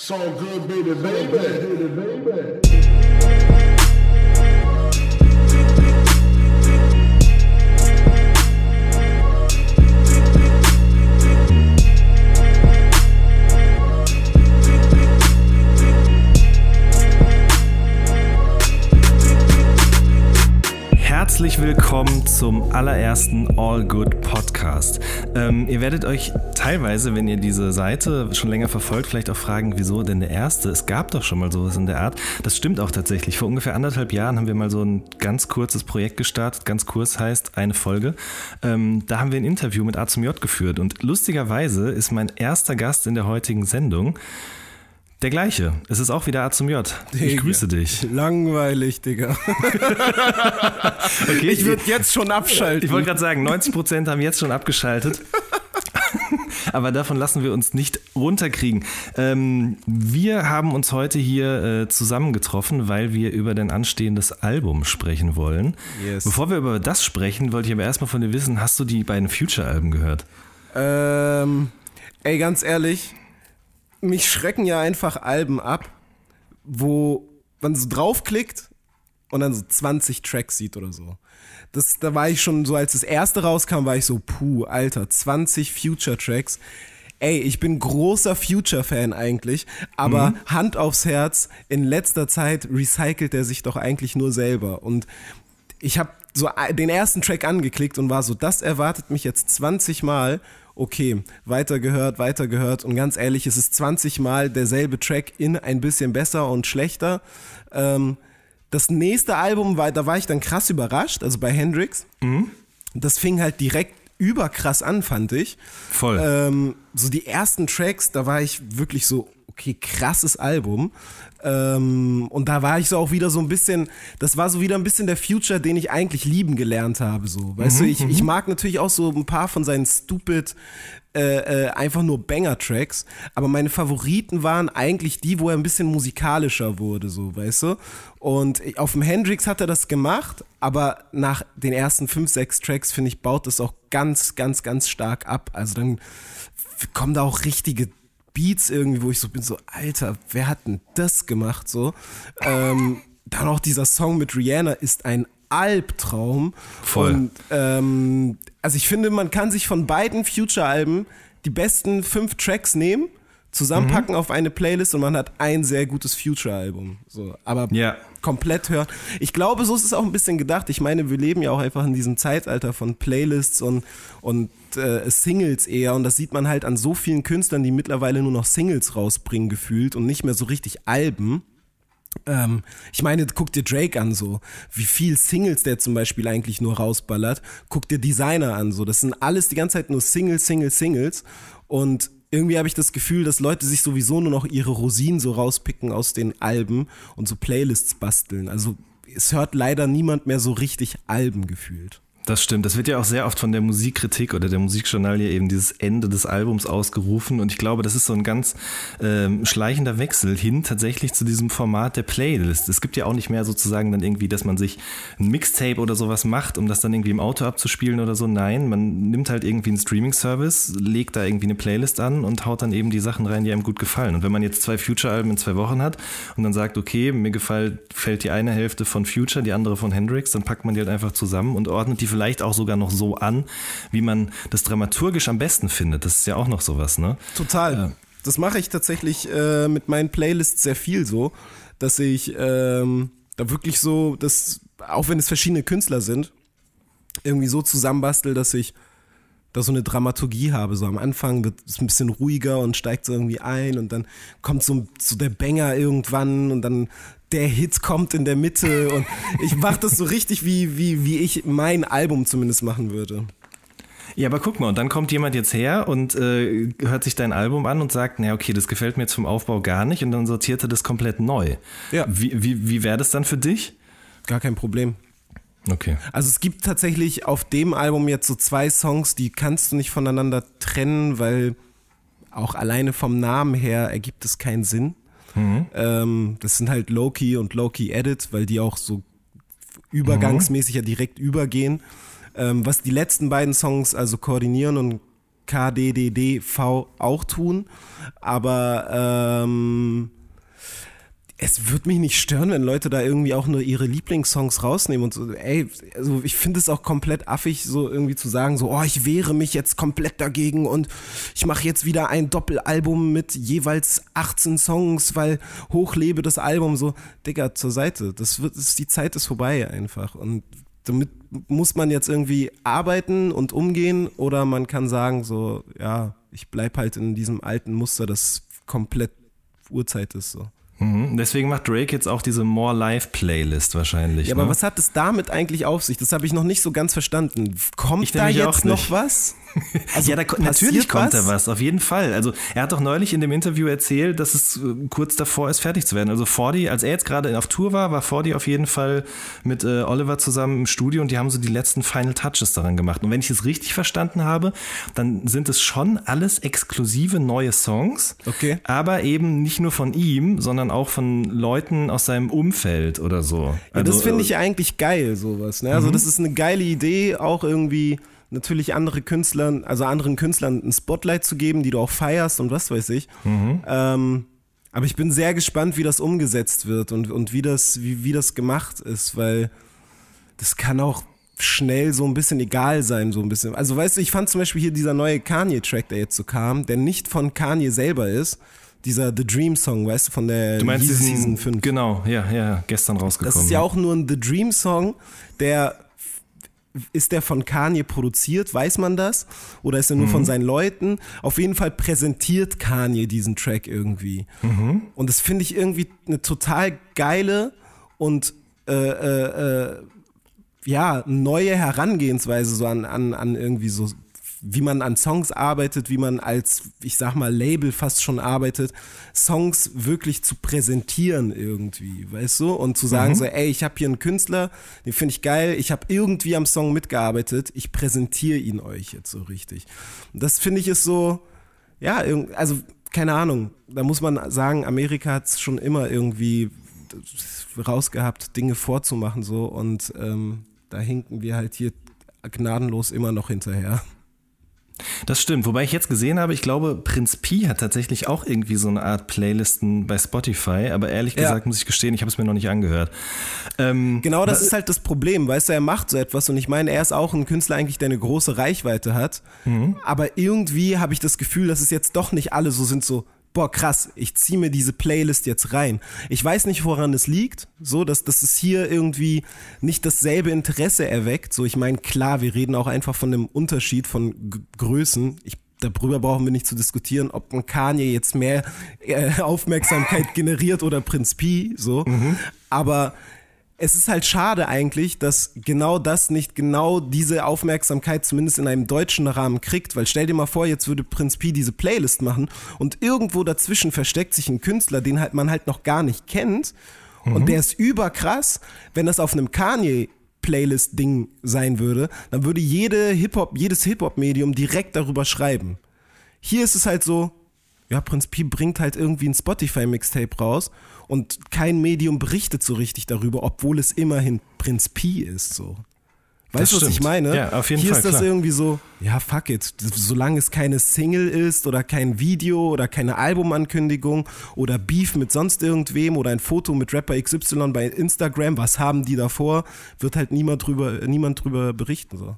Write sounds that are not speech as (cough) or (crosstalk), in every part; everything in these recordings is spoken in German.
So good, baby, baby, baby. Herzlich willkommen zum allerersten All Good Podcast. Ähm, ihr werdet euch teilweise, wenn ihr diese Seite schon länger verfolgt, vielleicht auch fragen, wieso denn der erste? Es gab doch schon mal sowas in der Art. Das stimmt auch tatsächlich. Vor ungefähr anderthalb Jahren haben wir mal so ein ganz kurzes Projekt gestartet. Ganz kurz heißt eine Folge. Ähm, da haben wir ein Interview mit A zum J geführt und lustigerweise ist mein erster Gast in der heutigen Sendung der gleiche. Es ist auch wieder A zum J. Ich Digga. grüße dich. Langweilig, Digga. (laughs) Okay, Ich würde jetzt schon abschalten. Ich wollte gerade sagen, 90% haben jetzt schon abgeschaltet. (laughs) Aber davon lassen wir uns nicht runterkriegen. Ähm, wir haben uns heute hier äh, zusammengetroffen, weil wir über dein anstehendes Album sprechen wollen. Yes. Bevor wir über das sprechen, wollte ich aber erstmal von dir wissen, hast du die beiden Future-Alben gehört? ähm, ey, ganz ehrlich, mich schrecken ja einfach Alben ab, wo man so draufklickt und dann so 20 Tracks sieht oder so. Das, da war ich schon so, als das erste rauskam, war ich so, puh, Alter, 20 Future-Tracks. Ey, ich bin großer Future-Fan eigentlich, aber Hand aufs Herz, in letzter Zeit recycelt er sich doch eigentlich nur selber. Und ich habe so den ersten Track angeklickt und war so, das erwartet mich jetzt 20 Mal. Okay, weitergehört, weitergehört und ganz ehrlich, es ist 20 Mal derselbe Track in ein bisschen besser und schlechter. Ähm, das nächste Album war, da war ich dann krass überrascht, also bei Hendrix. Das fing halt direkt überkrass an, fand ich. Voll. Ähm, so die ersten Tracks, da war ich wirklich so, okay, krasses Album. Ähm, und da war ich so auch wieder so ein bisschen, das war so wieder ein bisschen der Future, den ich eigentlich lieben gelernt habe. So, weißt du, ich, ich mag natürlich auch so ein paar von seinen stupid, äh, äh, einfach nur Banger-Tracks, aber meine Favoriten waren eigentlich die, wo er ein bisschen musikalischer wurde, so, weißt du? Und auf dem Hendrix hat er das gemacht, aber nach den ersten fünf, sechs Tracks, finde ich, baut das auch ganz, ganz, ganz stark ab. Also dann kommen da auch richtige Beats irgendwie, wo ich so bin, so, Alter, wer hat denn das gemacht, so? Ähm, dann auch dieser Song mit Rihanna ist ein Albtraum. Voll. Und, ähm, also ich finde, man kann sich von beiden Future-Alben die besten fünf Tracks nehmen, zusammenpacken auf eine Playlist und man hat ein sehr gutes Future-Album. So, aber Ja. komplett hören. Ich glaube, so ist es auch ein bisschen gedacht. Ich meine, wir leben ja auch einfach in diesem Zeitalter von Playlists und, und äh, Singles eher. Und das sieht man halt an so vielen Künstlern, die mittlerweile nur noch Singles rausbringen, gefühlt und nicht mehr so richtig Alben. Ähm, ich meine, guck dir Drake an, so wie viel Singles der zum Beispiel eigentlich nur rausballert. Guck dir Designer an, so das sind alles die ganze Zeit nur Singles, Singles, Singles. Und irgendwie habe ich das Gefühl, dass Leute sich sowieso nur noch ihre Rosinen so rauspicken aus den Alben und so Playlists basteln. Also es hört leider niemand mehr so richtig Alben gefühlt. Das stimmt. Das wird ja auch sehr oft von der Musikkritik oder der Musikjournalie eben dieses Ende des Albums ausgerufen. Und ich glaube, das ist so ein ganz ähm, schleichender Wechsel hin tatsächlich zu diesem Format der Playlist. Es gibt ja auch nicht mehr sozusagen dann irgendwie, dass man sich ein Mixtape oder sowas macht, um das dann irgendwie im Auto abzuspielen oder so. Nein, man nimmt halt irgendwie einen Streaming-Service, legt da irgendwie eine Playlist an und haut dann eben die Sachen rein, die einem gut gefallen. Und wenn man jetzt zwei Future-Alben in zwei Wochen hat und dann sagt, okay, mir gefällt, fällt die eine Hälfte von Future, die andere von Hendrix, dann packt man die halt einfach zusammen und ordnet die vielleicht auch sogar noch so an, wie man das dramaturgisch am besten findet. Das ist ja auch noch sowas, ne? Total. Das mache ich tatsächlich äh, mit meinen Playlists sehr viel so, dass ich ähm, da wirklich so, dass, auch wenn es verschiedene Künstler sind, irgendwie so zusammenbastel, dass ich da so eine Dramaturgie habe. So am Anfang wird es ein bisschen ruhiger und steigt so irgendwie ein und dann kommt so, so der Banger irgendwann und dann der Hit kommt in der Mitte und ich mache das so richtig, wie, wie, wie ich mein Album zumindest machen würde. Ja, aber guck mal, und dann kommt jemand jetzt her und äh, hört sich dein Album an und sagt, na okay, das gefällt mir jetzt vom Aufbau gar nicht und dann sortiert er das komplett neu. Ja. Wie, wie, wie wäre das dann für dich? Gar kein Problem. Okay. Also es gibt tatsächlich auf dem Album jetzt so zwei Songs, die kannst du nicht voneinander trennen, weil auch alleine vom Namen her ergibt es keinen Sinn. Ähm, das sind halt Loki und Loki Edit, weil die auch so übergangsmäßig ja direkt übergehen. Ähm, was die letzten beiden Songs also koordinieren und KDDDV auch tun. Aber ähm, es würde mich nicht stören, wenn Leute da irgendwie auch nur ihre Lieblingssongs rausnehmen und so. Ey, also ich finde es auch komplett affig, so irgendwie zu sagen, so, oh, ich wehre mich jetzt komplett dagegen und ich mache jetzt wieder ein Doppelalbum mit jeweils 18 Songs, weil hochlebe das Album so. Digga, zur Seite. Das wird, das, die Zeit ist vorbei einfach. Und damit muss man jetzt irgendwie arbeiten und umgehen oder man kann sagen, so, ja, ich bleib halt in diesem alten Muster, das komplett Uhrzeit ist so. Mhm. Deswegen macht Drake jetzt auch diese More Live Playlist wahrscheinlich. Ja, ne? aber was hat es damit eigentlich auf sich? Das habe ich noch nicht so ganz verstanden. Kommt Ich da jetzt noch nicht. Was? ja, da, natürlich kommt was? da was, auf jeden Fall. Also er hat doch neulich in dem Interview erzählt, dass es äh, kurz davor ist, fertig zu werden. Also Fordy, als er jetzt gerade auf Tour war, war Fordy auf jeden Fall mit äh, Oliver zusammen im Studio und die haben so die letzten Final Touches daran gemacht. Und wenn ich es richtig verstanden habe, dann sind es schon alles exklusive neue Songs, Okay. aber eben nicht nur von ihm, sondern auch von Leuten aus seinem Umfeld oder so. Ja, Also, das finde ich ja eigentlich geil, sowas. Ne? Also das ist eine geile Idee, auch irgendwie natürlich andere Künstlern, also anderen Künstlern ein Spotlight zu geben, die du auch feierst und was weiß ich. Ähm, aber ich bin sehr gespannt, wie das umgesetzt wird und, und wie, das, wie, wie das gemacht ist, weil das kann auch schnell so ein bisschen egal sein, so ein bisschen. Also weißt du, ich fand zum Beispiel hier dieser neue Kanye-Track, der jetzt so kam, der nicht von Kanye selber ist, dieser The Dream Song, weißt du, von der Du meinst diesen, Season 5. Genau, ja, ja, gestern rausgekommen. Das ist ja auch nur ein The Dream Song, der ist der von Kanye produziert, weiß man das? Oder ist er nur von seinen Leuten? Auf jeden Fall präsentiert Kanye diesen Track irgendwie. Und das finde ich irgendwie eine total geile und äh, äh, äh, ja, neue Herangehensweise so an, an, an irgendwie so, wie man an Songs arbeitet, wie man als, ich sag mal, Label fast schon arbeitet, Songs wirklich zu präsentieren irgendwie, weißt du? Und zu sagen so, ey, ich habe hier einen Künstler, den finde ich geil, ich habe irgendwie am Song mitgearbeitet, ich präsentiere ihn euch jetzt so richtig. Und das finde ich ist so, ja, also keine Ahnung, da muss man sagen, Amerika hat es schon immer irgendwie rausgehabt, Dinge vorzumachen so und ähm, da hinken wir halt hier gnadenlos immer noch hinterher. Das stimmt, wobei ich jetzt gesehen habe, ich glaube, Prinz Pi hat tatsächlich auch irgendwie so eine Art Playlisten bei Spotify, aber ehrlich Ja. gesagt muss ich gestehen, ich habe es mir noch nicht angehört. Ähm, Genau das ist halt das Problem, weißt du, er macht so etwas und ich meine, er ist auch ein Künstler eigentlich, der eine große Reichweite hat, aber irgendwie habe ich das Gefühl, dass es jetzt doch nicht alle so sind, so, boah krass, ich ziehe mir diese Playlist jetzt rein. Ich weiß nicht, woran es liegt, so, dass, dass es hier irgendwie nicht dasselbe Interesse erweckt, so, ich meine, klar, wir reden auch einfach von einem Unterschied von G Größen, ich Darüber brauchen wir nicht zu diskutieren, ob ein Kanye jetzt mehr äh, (laughs) Aufmerksamkeit generiert oder Prinz Pi, so. Aber es ist halt schade eigentlich, dass genau das nicht genau diese Aufmerksamkeit zumindest in einem deutschen Rahmen kriegt, weil stell dir mal vor, jetzt würde Prinz Pi diese Playlist machen und irgendwo dazwischen versteckt sich ein Künstler, den halt man halt noch gar nicht kennt. Und der ist überkrass, wenn das auf einem Kanye Playlist-Ding sein würde, dann würde jede Hip-Hop, jedes Hip-Hop-Medium direkt darüber schreiben. Hier ist es halt so, ja, Prinz Pi bringt halt irgendwie ein Spotify-Mixtape raus und kein Medium berichtet so richtig darüber, obwohl es immerhin Prinz Pi ist, so. Weißt du, was ich meine? Ja, auf jeden Hier Fall, ist das klar. irgendwie so, ja, fuck it. Solange es keine Single ist oder kein Video oder keine Albumankündigung oder Beef mit sonst irgendwem oder ein Foto mit Rapper XY bei Instagram, was haben die davor, wird halt niemand drüber, niemand drüber berichten, so.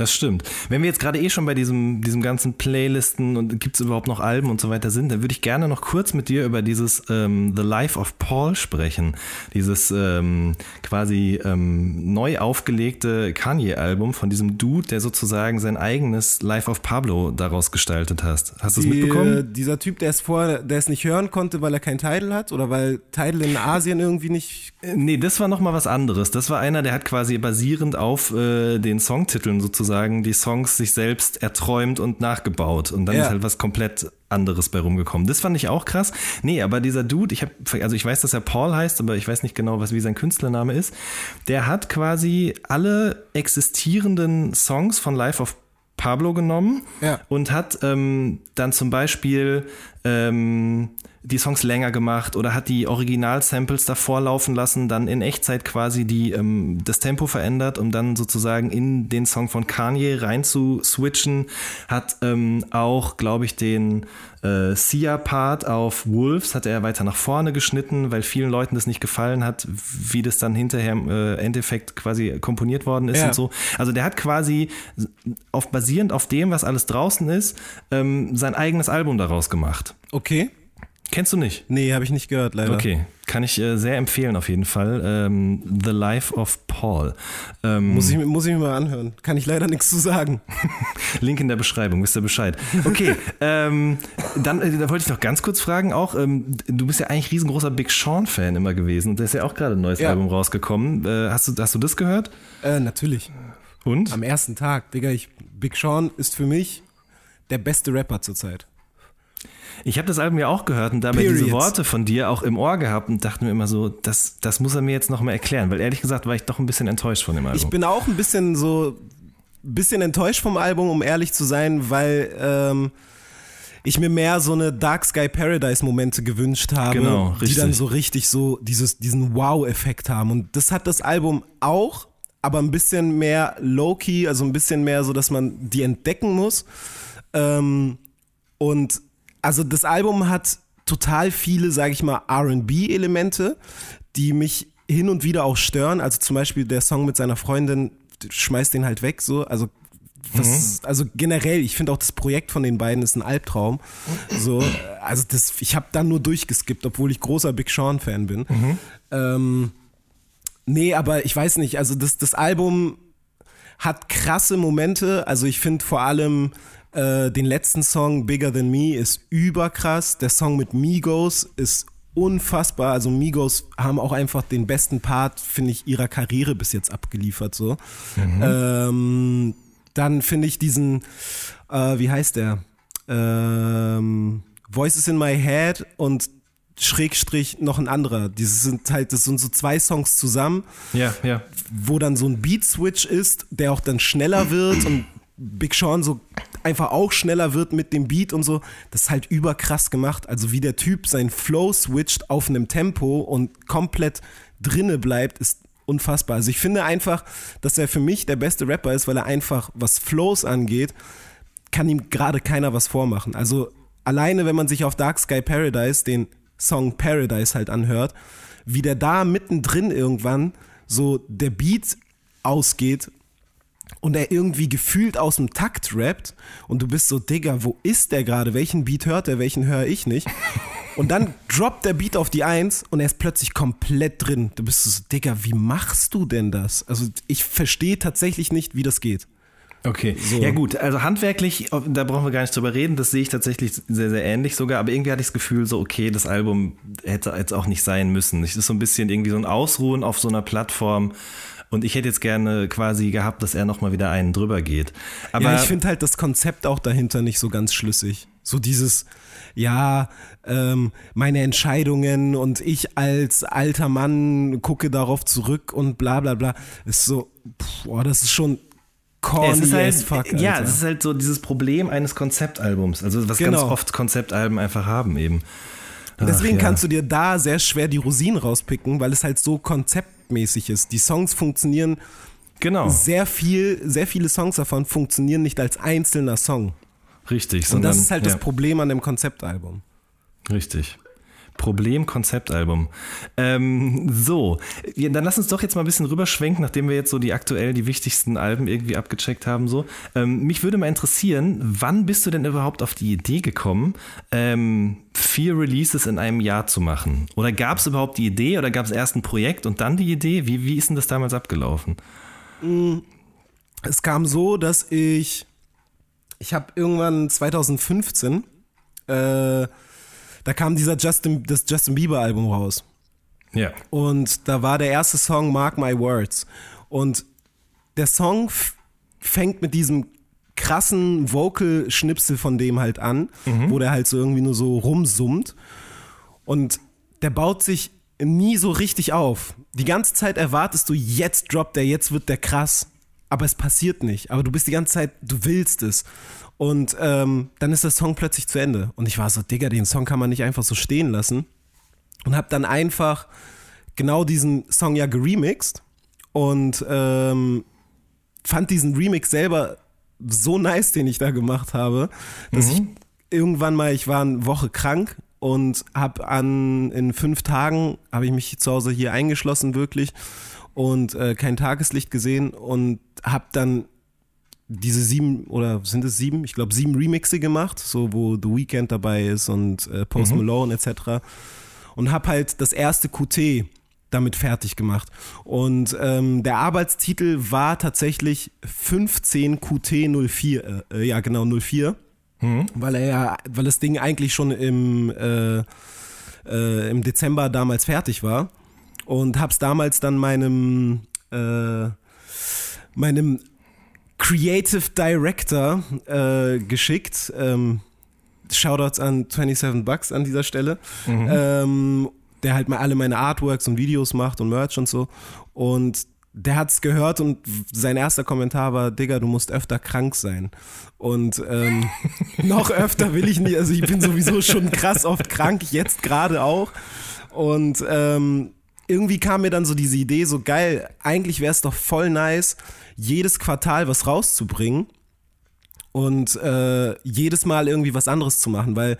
Das stimmt. Wenn wir jetzt gerade eh schon bei diesem, diesem ganzen Playlisten und gibt es überhaupt noch Alben und so weiter sind, dann würde ich gerne noch kurz mit dir über dieses ähm, The Life of Paul sprechen. Dieses ähm, quasi ähm, neu aufgelegte Kanye-Album von diesem Dude, der sozusagen sein eigenes Life of Pablo daraus gestaltet hat. Hast du es mitbekommen? äh, Dieser Typ, der es vorher, der es nicht hören konnte, weil er kein Title hat oder weil Title in Asien irgendwie nicht. Nee, das war nochmal was anderes. Das war einer, der hat quasi basierend auf äh, den Songtiteln sozusagen die Songs sich selbst erträumt und nachgebaut. Und dann Ja. ist halt was komplett anderes bei rumgekommen. Das fand ich auch krass. Nee, aber dieser Dude, ich habe, also ich weiß, dass er Paul heißt, aber ich weiß nicht genau, was wie sein Künstlername ist. Der hat quasi alle existierenden Songs von Life of Pablo genommen Ja. und hat ähm, dann zum Beispiel ähm, die Songs länger gemacht oder hat die Original-Samples davor laufen lassen, dann in Echtzeit quasi die, ähm, das Tempo verändert, um dann sozusagen in den Song von Kanye rein zu switchen. Hat ähm, auch, glaube ich, den äh, Sia-Part auf Wolves hat er weiter nach vorne geschnitten, weil vielen Leuten das nicht gefallen hat, wie das dann hinterher im äh, Endeffekt quasi komponiert worden ist Ja. und so. Also der hat quasi auf basierend auf dem, was alles draußen ist, ähm, sein eigenes Album daraus gemacht. Okay. Kennst du nicht? Nee, habe ich nicht gehört, leider. Okay, kann ich äh, sehr empfehlen auf jeden Fall. Ähm, The Life of Paul. Ähm, Muss ich, mir- muss ich mir mal anhören. Kann ich leider nichts zu sagen. (laughs) Link in der Beschreibung, wisst ihr Bescheid. Okay, (laughs) ähm, dann äh, da wollte ich noch ganz kurz fragen auch, ähm, du bist ja eigentlich riesengroßer Big Sean-Fan immer gewesen und da ist ja auch gerade ein neues Ja. Album rausgekommen. Äh, hast, du, hast du das gehört? Äh, natürlich. Und? Am ersten Tag, Digga, ich, Big Sean ist für mich der beste Rapper zurzeit. Ich habe das Album ja auch gehört und dabei diese Periods. Worte von dir auch im Ohr gehabt und dachte mir immer so, das, das muss er mir jetzt noch mal erklären, weil ehrlich gesagt war ich doch ein bisschen enttäuscht von dem Album. Ich bin auch ein bisschen so, bisschen enttäuscht vom Album, um ehrlich zu sein, weil ähm, ich mir mehr so eine Dark Sky Paradise Momente gewünscht habe, Genau, die dann so richtig so dieses, diesen Wow-Effekt haben. Und das hat das Album auch, aber ein bisschen mehr low-key, also ein bisschen mehr so, dass man die entdecken muss. Ähm, und also das Album hat total viele, sage ich mal, RB-Elemente, die mich hin und wieder auch stören. Also zum Beispiel der Song mit seiner Freundin, schmeißt den halt weg, so. Also, was, also generell, ich finde auch das Projekt von den beiden ist ein Albtraum. So, also das, ich habe dann nur durchgeskippt, obwohl ich großer Big Sean-Fan bin. Ähm, nee, aber ich weiß nicht, also das, das Album hat krasse Momente. Also ich finde vor allem äh, den letzten Song Bigger Than Me ist überkrass. Der Song mit Migos ist unfassbar. Also Migos haben auch einfach den besten Part, finde ich, ihrer Karriere bis jetzt abgeliefert. So. Ähm, dann finde ich diesen, äh, wie heißt der? Ähm, Voices in My Head und Schrägstrich noch ein anderer. Dieses sind halt, das sind so zwei Songs zusammen ja, ja. wo dann so ein Beat-Switch ist, der auch dann schneller wird und Big Sean so einfach auch schneller wird mit dem Beat und so. Das ist halt überkrass gemacht. Also wie der Typ sein Flow switcht auf einem Tempo und komplett drinne bleibt, ist unfassbar. Also ich finde einfach, dass er für mich der beste Rapper ist, weil er einfach, was Flows angeht, kann ihm gerade keiner was vormachen. Also alleine, wenn man sich auf Dark Sky Paradise den Song Paradise halt anhört, wie der da mittendrin irgendwann so der Beat ausgeht und er irgendwie gefühlt aus dem Takt rappt und du bist so, Digga, wo ist der gerade? Welchen Beat hört er, welchen höre ich nicht? (laughs) Und dann droppt der Beat auf die Eins und er ist plötzlich komplett drin. Du bist so, Digga, wie machst du denn das? Also ich verstehe tatsächlich nicht, wie das geht. Okay, ja gut, also handwerklich, da brauchen wir gar nicht drüber reden, das sehe ich tatsächlich sehr, sehr ähnlich sogar, aber irgendwie hatte ich das Gefühl so, okay, das Album hätte jetzt auch nicht sein müssen. Es ist so ein bisschen irgendwie so ein Ausruhen auf so einer Plattform und ich hätte jetzt gerne quasi gehabt, dass er nochmal wieder einen drüber geht. Aber ja, ich finde halt das Konzept auch dahinter nicht so ganz schlüssig. So dieses, ja, ähm, meine Entscheidungen und ich als alter Mann gucke darauf zurück und bla bla bla. Ist so, boah, das ist schon corny es ist halt, as fuck, ja, Alter. es ist halt so dieses Problem eines Konzeptalbums, also was ganz Genau. oft Konzeptalben einfach haben eben. Deswegen Ach, ja. kannst du dir da sehr schwer die Rosinen rauspicken, weil es halt so konzeptmäßig ist. Die Songs funktionieren Genau, sehr viel, sehr viele Songs davon funktionieren nicht als einzelner Song. richtig. Und Sondern, das ist halt ja. das Problem an dem Konzeptalbum. Richtig. Problem Konzeptalbum. Ähm, so, dann lass uns doch jetzt mal ein bisschen rüberschwenken, nachdem wir jetzt so die aktuell die wichtigsten Alben irgendwie abgecheckt haben. So, ähm, mich würde mal interessieren, wann bist du denn überhaupt auf die Idee gekommen, ähm, vier Releases in einem Jahr zu machen? Oder gab es überhaupt die Idee oder gab es erst ein Projekt und dann die Idee? Wie, wie ist denn das damals abgelaufen? Es kam so, dass ich, ich habe irgendwann 2015, äh, da kam dieser Justin, das Justin Bieber Album raus. Ja. Und da war der erste Song Mark My Words. Und der Song fängt mit diesem krassen Vocal-Schnipsel von dem halt an, wo der halt so irgendwie nur so rumsummt. Und der baut sich nie so richtig auf. Die ganze Zeit erwartest du, jetzt droppt der, jetzt wird der krass. Aber es passiert nicht. Aber du bist die ganze Zeit, du willst es. Und ähm, dann ist der Song plötzlich zu Ende. Und ich war so, Digga, den Song kann man nicht einfach so stehen lassen. Und habe dann einfach genau diesen Song ja geremixed und ähm, fand diesen Remix selber so nice, den ich da gemacht habe, dass Mhm. ich irgendwann mal, ich war eine Woche krank und habe an in fünf Tagen habe ich mich zu Hause hier eingeschlossen wirklich und äh, kein Tageslicht gesehen und habe dann diese sieben oder sind es sieben? Ich glaube sieben Remixe gemacht, so wo The Weeknd dabei ist und äh, Post Malone etc. Und habe halt das erste QT damit fertig gemacht. Und ähm, der Arbeitstitel war tatsächlich 15 QT 04, äh, ja genau 04, weil er ja, weil das Ding eigentlich schon im äh, äh, im Dezember damals fertig war und hab's damals dann meinem äh, meinem Creative Director äh, geschickt. Ähm, Shoutouts an 27 Bucks an dieser Stelle. Ähm, der halt mal alle meine Artworks und Videos macht und Merch und so. Und der hat's gehört und sein erster Kommentar war, Digga, du musst öfter krank sein. Und ähm, (laughs) noch öfter will ich nicht, also ich bin sowieso schon krass oft krank, jetzt gerade auch. Und ähm, irgendwie kam mir dann so diese Idee, so geil, eigentlich wäre es doch voll nice, jedes Quartal was rauszubringen und äh, jedes Mal irgendwie was anderes zu machen, weil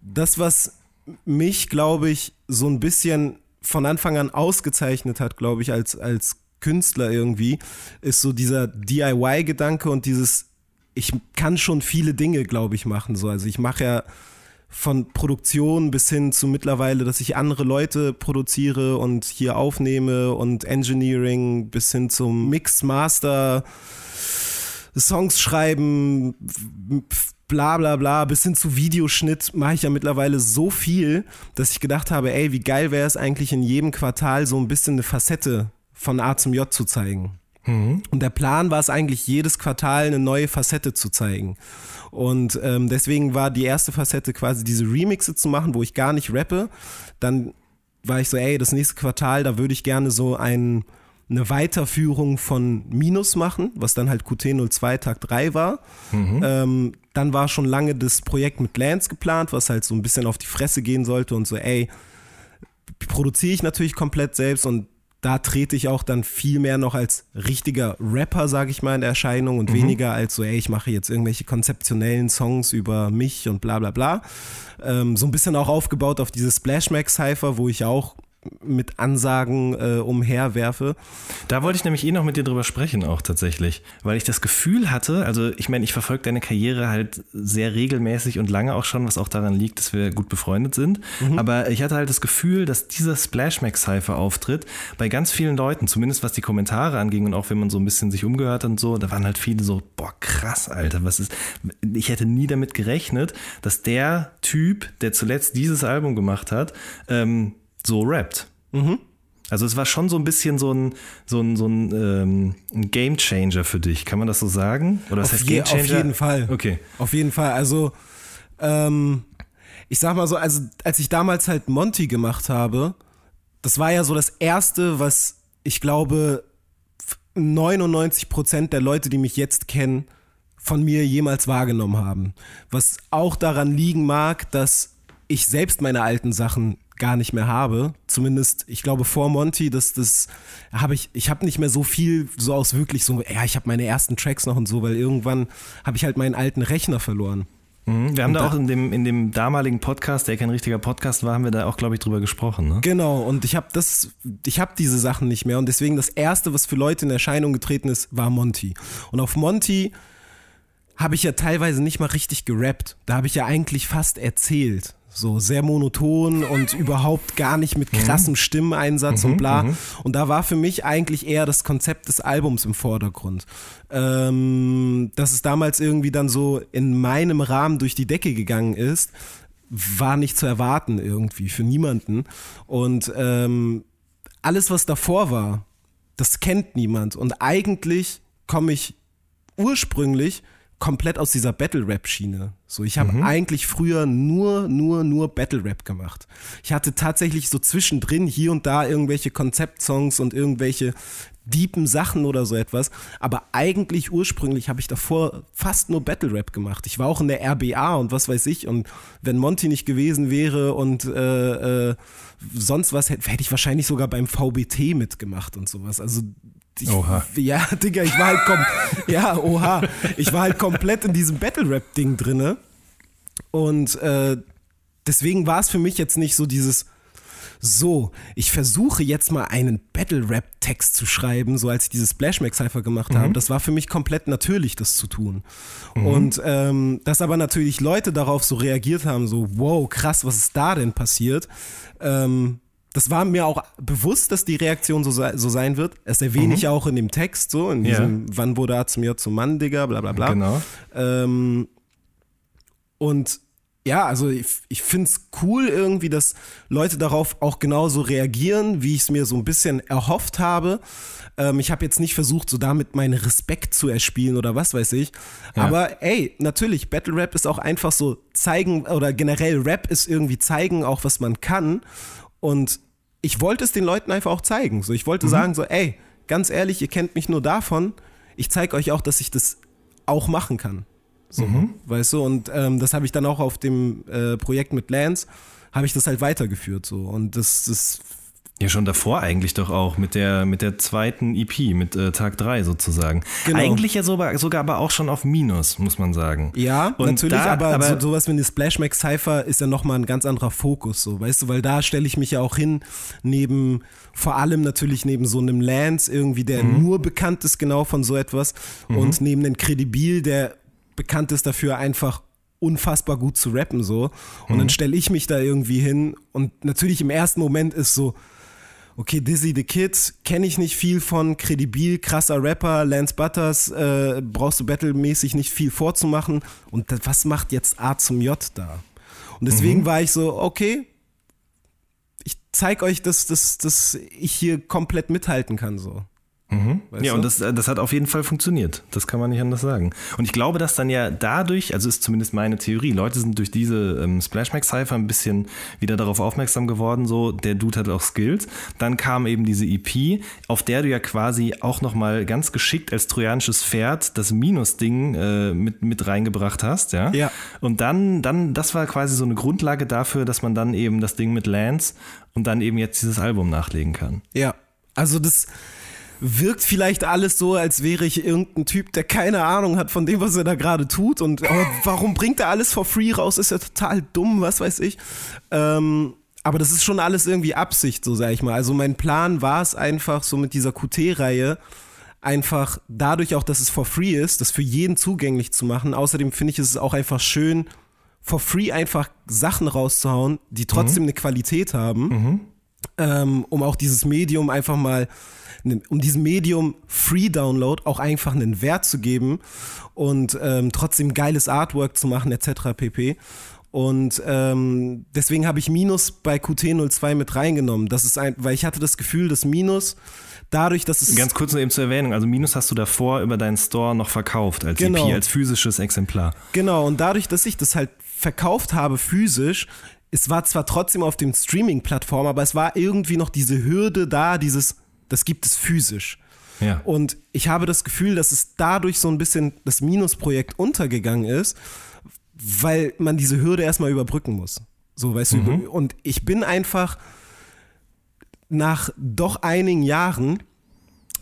das, was mich, glaube ich, so ein bisschen von Anfang an ausgezeichnet hat, glaube ich, als, als Künstler irgendwie, ist so dieser DIY-Gedanke und dieses, ich kann schon viele Dinge, glaube ich, machen. So. Also ich mache ja von Produktion bis hin zu mittlerweile, dass ich andere Leute produziere und hier aufnehme und Engineering bis hin zum Mix, Master, Songs schreiben, bla bla bla, bis hin zu Videoschnitt mache ich ja mittlerweile so viel, dass ich gedacht habe, ey, wie geil wäre es eigentlich in jedem Quartal so ein bisschen eine Facette von A zum J zu zeigen. Und der Plan war es eigentlich, jedes Quartal eine neue Facette zu zeigen. Und ähm, deswegen war die erste Facette quasi diese Remixe zu machen, wo ich gar nicht rappe. Dann war ich so, ey, das nächste Quartal, da würde ich gerne so ein, eine Weiterführung von Minus machen, was dann halt QT02 Tag 3 war. Ähm, dann war schon lange das Projekt mit Lance geplant, was halt so ein bisschen auf die Fresse gehen sollte und so, ey, produziere ich natürlich komplett selbst und da trete ich auch dann viel mehr noch als richtiger Rapper, sage ich mal, in Erscheinung und weniger als so, ey, ich mache jetzt irgendwelche konzeptionellen Songs über mich und bla bla bla. Ähm, so ein bisschen auch aufgebaut auf diese Splash Max Cypher, wo ich auch mit Ansagen äh, umherwerfe. Da wollte ich nämlich eh noch mit dir drüber sprechen, auch tatsächlich. Weil ich das Gefühl hatte, also ich meine, ich verfolge deine Karriere halt sehr regelmäßig und lange auch schon, was auch daran liegt, dass wir gut befreundet sind. Aber ich hatte halt das Gefühl, dass dieser Splash Max Cypher Auftritt bei ganz vielen Leuten, zumindest was die Kommentare anging und auch wenn man so ein bisschen sich umgehört hat und so, da waren halt viele so, boah, krass, Alter, was ist. Ich hätte nie damit gerechnet, dass der Typ, der zuletzt dieses Album gemacht hat, ähm, so rappt. Also es war schon so ein bisschen so ein, so ein, so ein, ähm, ein Game Changer für dich, kann man das so sagen? Oder was Auf, heißt je, Game Changer? auf jeden Fall. Okay. Auf jeden Fall. Also, ähm, ich sag mal so, also als ich damals halt Monty gemacht habe, das war ja so das erste, was ich glaube 99 Prozent der Leute, die mich jetzt kennen, von mir jemals wahrgenommen haben. Was auch daran liegen mag, dass ich selbst meine alten Sachen gar nicht mehr habe. Zumindest, ich glaube, vor Monty, dass das habe ich, ich habe nicht mehr so viel so aus wirklich so, ja, ich habe meine ersten Tracks noch und so, weil irgendwann habe ich halt meinen alten Rechner verloren. Mhm. Wir haben da auch in dem, in dem damaligen Podcast, der kein richtiger Podcast war, haben wir da auch, glaube ich, drüber gesprochen. Ne? Genau, und ich habe das, ich habe diese Sachen nicht mehr und deswegen das erste, was für Leute in Erscheinung getreten ist, war Monty. Und auf Monty habe ich ja teilweise nicht mal richtig gerappt. Da habe ich ja eigentlich fast erzählt. So sehr monoton und überhaupt gar nicht mit krassem Stimmeneinsatz und bla. Und da war für mich eigentlich eher das Konzept des Albums im Vordergrund. Ähm, dass es damals irgendwie dann so in meinem Rahmen durch die Decke gegangen ist, war nicht zu erwarten irgendwie für niemanden. Und ähm, alles, was davor war, das kennt niemand. Und eigentlich komme ich ursprünglich komplett aus dieser Battle-Rap-Schiene. So, ich habe eigentlich früher nur, nur, nur Battle-Rap gemacht. Ich hatte tatsächlich so zwischendrin hier und da irgendwelche Konzeptsongs und irgendwelche deepen Sachen oder so etwas. Aber eigentlich ursprünglich habe ich davor fast nur Battle-Rap gemacht. Ich war auch in der RBA und was weiß ich. Und wenn Monty nicht gewesen wäre und äh, äh, sonst was, hätte hätte ich wahrscheinlich sogar beim VBT mitgemacht und sowas. Also ich, Oha. Ja, (laughs) Digga, ich war halt kom (laughs) ja, oha. Ich war halt komplett in diesem Battle-Rap-Ding drinne. Und äh, deswegen war es für mich jetzt nicht so dieses, so, ich versuche jetzt mal einen Battle-Rap-Text zu schreiben, so als ich dieses Splashmack-Cypher gemacht habe. Das war für mich komplett natürlich, das zu tun. Und ähm, dass aber natürlich Leute darauf so reagiert haben, so, wow, krass, was ist da denn passiert? Ähm, das war mir auch bewusst, dass die Reaktion so, so sein wird. Es erwähne ich auch in dem Text, so, in Ja. diesem, wann wurde A zum J zum Mann, Digga, bla bla bla. Genau. Ähm, und ja, also ich, ich finde es cool irgendwie, dass Leute darauf auch genauso reagieren, wie ich es mir so ein bisschen erhofft habe. Ähm, ich habe jetzt nicht versucht, so damit meinen Respekt zu erspielen oder was weiß ich. Aber ey, natürlich, Battle Rap ist auch einfach so zeigen oder generell Rap ist irgendwie zeigen, auch was man kann. Und ich wollte es den Leuten einfach auch zeigen. So, ich wollte sagen so, ey, ganz ehrlich, ihr kennt mich nur davon. Ich zeige euch auch, dass ich das auch machen kann. So, weißt du, und ähm, das habe ich dann auch auf dem äh, Projekt mit Lance, habe ich das halt weitergeführt so. Und das, das Ja, schon davor eigentlich doch auch mit der, mit der zweiten EP, mit äh, Tag 3 sozusagen. Genau. Eigentlich ja sogar, sogar aber auch schon auf Minus, muss man sagen. Ja, Und natürlich, da- aber, aber- so, sowas wie eine Splash Mac Cypher ist ja nochmal ein ganz anderer Fokus, so, weißt du, weil da stelle ich mich ja auch hin, neben, vor allem natürlich neben so einem Lance irgendwie, der Mhm. nur bekannt ist genau von so etwas und neben einem Credibil, der bekannt ist dafür einfach unfassbar gut zu rappen, so. Und Mhm. dann stelle ich mich da irgendwie hin und natürlich im ersten Moment ist so, okay, Dizzy the Kid, kenne ich nicht viel von, kredibil, krasser Rapper, Lance Butters, äh, brauchst du battlemäßig nicht viel vorzumachen. Und das, was macht jetzt A zum J da? Und deswegen war ich so, okay, ich zeig euch, dass, dass, dass ich hier komplett mithalten kann, so. Weißt ja, du? und das, äh, das hat auf jeden Fall funktioniert. Das kann man nicht anders sagen. Und ich glaube, dass dann ja dadurch, also ist zumindest meine Theorie, Leute sind durch diese ähm, Splash Mac Cypher ein bisschen wieder darauf aufmerksam geworden, so, der Dude hat auch Skills. Dann kam eben diese EP, auf der du ja quasi auch nochmal ganz geschickt als trojanisches Pferd das Minus-Ding äh, mit, mit reingebracht hast, ja? Ja. Und dann, dann, das war quasi so eine Grundlage dafür, dass man dann eben das Ding mit Lance und dann eben jetzt dieses Album nachlegen kann. Ja, also das wirkt vielleicht alles so, als wäre ich irgendein Typ, der keine Ahnung hat von dem, was er da gerade tut. Und warum bringt er alles for free raus? Ist ja total dumm, was weiß ich. Ähm, aber das ist schon alles irgendwie Absicht, so sag ich mal. Also mein Plan war es einfach, so mit dieser QT-Reihe einfach dadurch auch, dass es for free ist, das für jeden zugänglich zu machen. Außerdem finde ich es auch einfach schön, for free einfach Sachen rauszuhauen, die trotzdem eine Qualität haben ähm, um auch dieses Medium einfach mal, um diesem Medium Free Download auch einfach einen Wert zu geben und ähm, trotzdem geiles Artwork zu machen etc. pp. Und ähm, deswegen habe ich Minus bei QT02 mit reingenommen. Das ist ein, weil ich hatte das Gefühl, dass Minus dadurch, dass es Ganz kurz noch eben zur Erwähnung, also Minus hast du davor über deinen Store noch verkauft als Genau. EP, als physisches Exemplar. Genau, und dadurch, dass ich das halt verkauft habe physisch, es war zwar trotzdem auf dem Streaming-Plattform, aber es war irgendwie noch diese Hürde da, dieses, das gibt es physisch. Ja. Und ich habe das Gefühl, dass es dadurch so ein bisschen das Minusprojekt untergegangen ist, weil man diese Hürde erstmal überbrücken muss. So, weißt du, und ich bin einfach nach doch einigen Jahren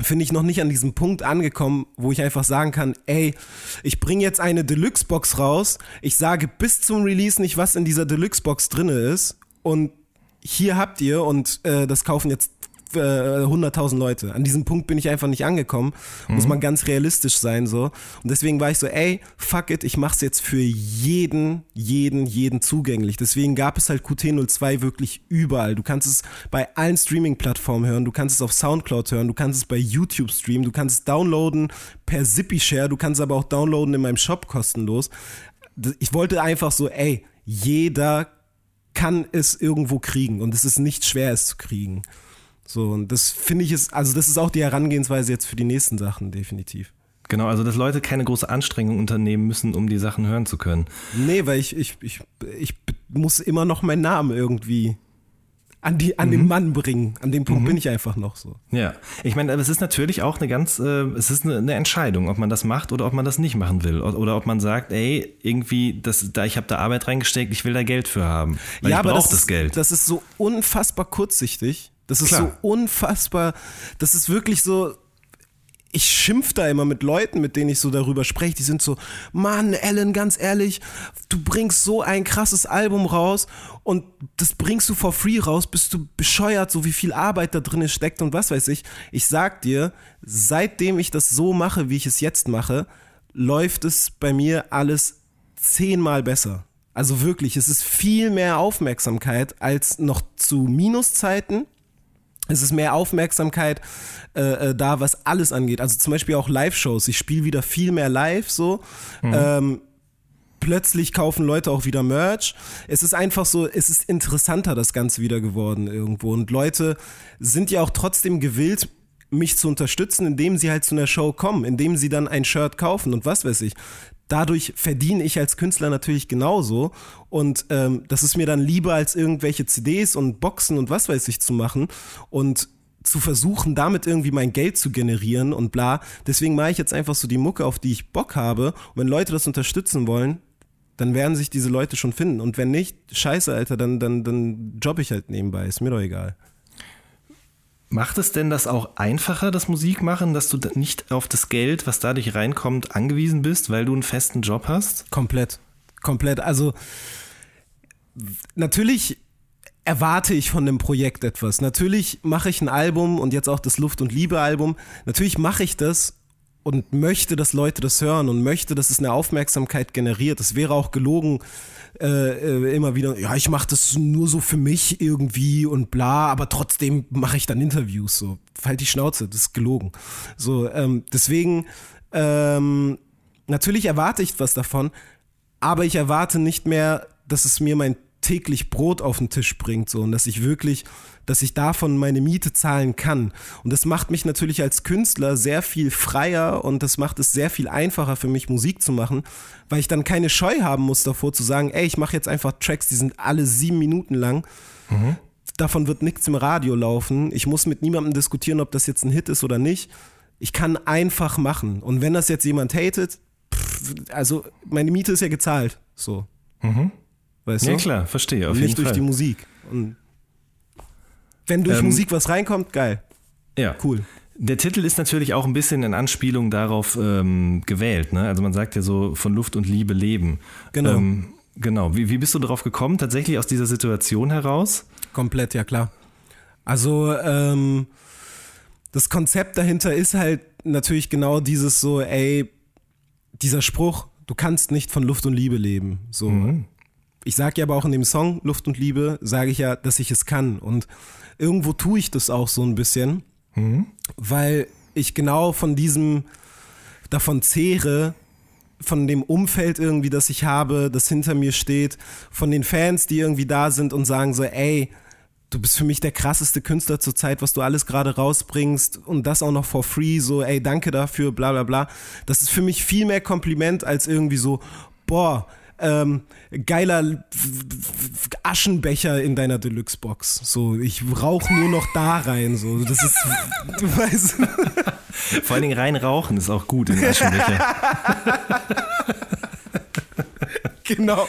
finde ich noch nicht an diesem Punkt angekommen, wo ich einfach sagen kann, ey, ich bringe jetzt eine Deluxe-Box raus, ich sage bis zum Release nicht, was in dieser Deluxe-Box drinne ist und hier habt ihr und äh, das kaufen jetzt äh, 100.000 Leute. An diesem Punkt bin ich einfach nicht angekommen. Muss man ganz realistisch sein so. Und deswegen war ich so, ey, fuck it, ich mach's jetzt für jeden, jeden, jeden zugänglich. Deswegen gab es halt QT02 wirklich überall. Du kannst es bei allen Streaming-Plattformen hören, du kannst es auf Soundcloud hören, du kannst es bei YouTube streamen, du kannst es downloaden per Zippy-Share, du kannst es aber auch downloaden in meinem Shop kostenlos. Ich wollte einfach so, ey, jeder kann es irgendwo kriegen und es ist nicht schwer, es zu kriegen. So, und das finde ich ist, also das ist auch die Herangehensweise jetzt für die nächsten Sachen, definitiv. Genau, also dass Leute keine große Anstrengung unternehmen müssen, um die Sachen hören zu können. Nee, weil ich, ich, ich, ich muss immer noch meinen Namen irgendwie an, die, an den Mann bringen. An dem Punkt bin ich einfach noch so. Ja, ich meine, aber es ist natürlich auch eine ganz, äh, es ist eine, eine Entscheidung, ob man das macht oder ob man das nicht machen will. Oder, oder ob man sagt, ey, irgendwie, das, da ich habe da Arbeit reingesteckt, ich will da Geld für haben. Weil ich aber brauche das, das ist- Geld. Das ist so unfassbar kurzsichtig. Das ist Klar. so unfassbar. Das ist wirklich so. Ich schimpf da immer mit Leuten, mit denen ich so darüber spreche. Die sind so, Mann, Alan, ganz ehrlich, du bringst so ein krasses Album raus und das bringst du for free raus. Bist du bescheuert, so wie viel Arbeit da drin steckt und was weiß ich. Ich sag dir, seitdem ich das so mache, wie ich es jetzt mache, läuft es bei mir alles zehnmal besser. Also wirklich, es ist viel mehr Aufmerksamkeit als noch zu Minuszeiten. Es ist mehr Aufmerksamkeit äh, äh, da, was alles angeht. Also zum Beispiel auch Live-Shows. Ich spiele wieder viel mehr live so. Ähm, plötzlich kaufen Leute auch wieder Merch. Es ist einfach so, es ist interessanter das Ganze wieder geworden irgendwo. Und Leute sind ja auch trotzdem gewillt, mich zu unterstützen, indem sie halt zu einer Show kommen, indem sie dann ein Shirt kaufen und was weiß ich. Dadurch verdiene ich als Künstler natürlich genauso. Und ähm, das ist mir dann lieber, als irgendwelche CDs und Boxen und was weiß ich zu machen. Und zu versuchen, damit irgendwie mein Geld zu generieren und bla. Deswegen mache ich jetzt einfach so die Mucke, auf die ich Bock habe. Und wenn Leute das unterstützen wollen, dann werden sich diese Leute schon finden. Und wenn nicht, scheiße, Alter, dann, dann, dann jobb ich halt nebenbei. Ist mir doch egal. Macht es denn das auch einfacher, das Musikmachen, dass du nicht auf das Geld, was dadurch reinkommt, angewiesen bist, weil du einen festen Job hast? Komplett. Komplett. Also natürlich erwarte ich von dem Projekt etwas. Natürlich mache ich ein Album und jetzt auch das Luft und Liebe Album. Natürlich mache ich das und möchte, dass Leute das hören und möchte, dass es eine Aufmerksamkeit generiert. Es wäre auch gelogen, äh, äh, immer wieder, ja, ich mache das nur so für mich irgendwie und bla, aber trotzdem mache ich dann Interviews. So, halt die Schnauze, das ist gelogen. So, ähm, deswegen, ähm, natürlich erwarte ich was davon, aber ich erwarte nicht mehr, dass es mir mein täglich Brot auf den Tisch bringt, so und dass ich wirklich, dass ich davon meine Miete zahlen kann. Und das macht mich natürlich als Künstler sehr viel freier und das macht es sehr viel einfacher für mich, Musik zu machen, weil ich dann keine Scheu haben muss davor zu sagen, ey, ich mache jetzt einfach Tracks, die sind alle sieben Minuten lang. Davon wird nichts im Radio laufen. Ich muss mit niemandem diskutieren, ob das jetzt ein Hit ist oder nicht. Ich kann einfach machen. Und wenn das jetzt jemand hatet, pff, also meine Miete ist ja gezahlt. So. Weißt du? Ja, klar, verstehe, auf Nicht jeden durch Fall. die Musik. Und wenn durch Ähm, Musik was reinkommt, geil. Ja. Cool. Der Titel ist natürlich auch ein bisschen in Anspielung darauf ähm, gewählt. Ne? Also man sagt ja so von Luft und Liebe leben. Genau. Ähm, genau. Wie, wie bist du darauf gekommen? Tatsächlich aus dieser Situation heraus? Komplett, ja klar. Also, ähm, das Konzept dahinter ist halt natürlich genau dieses so, ey, dieser Spruch, du kannst nicht von Luft und Liebe leben. So. Ich sage ja aber auch in dem Song Luft und Liebe, sage ich ja, dass ich es kann. Und irgendwo tue ich das auch so ein bisschen, weil ich genau von diesem, davon zehre, von dem Umfeld irgendwie, das ich habe, das hinter mir steht, von den Fans, die irgendwie da sind und sagen so, ey, du bist für mich der krasseste Künstler zur Zeit, was du alles gerade rausbringst und das auch noch for free, so, ey, danke dafür, bla bla bla. Das ist für mich viel mehr Kompliment als irgendwie so, boah, ähm, geiler Aschenbecher in deiner Deluxe-Box. So, ich rauche nur noch da rein. So, das ist, (laughs) du weißt. Vor allen Dingen rein rauchen ist auch gut in Aschenbecher. (laughs) genau.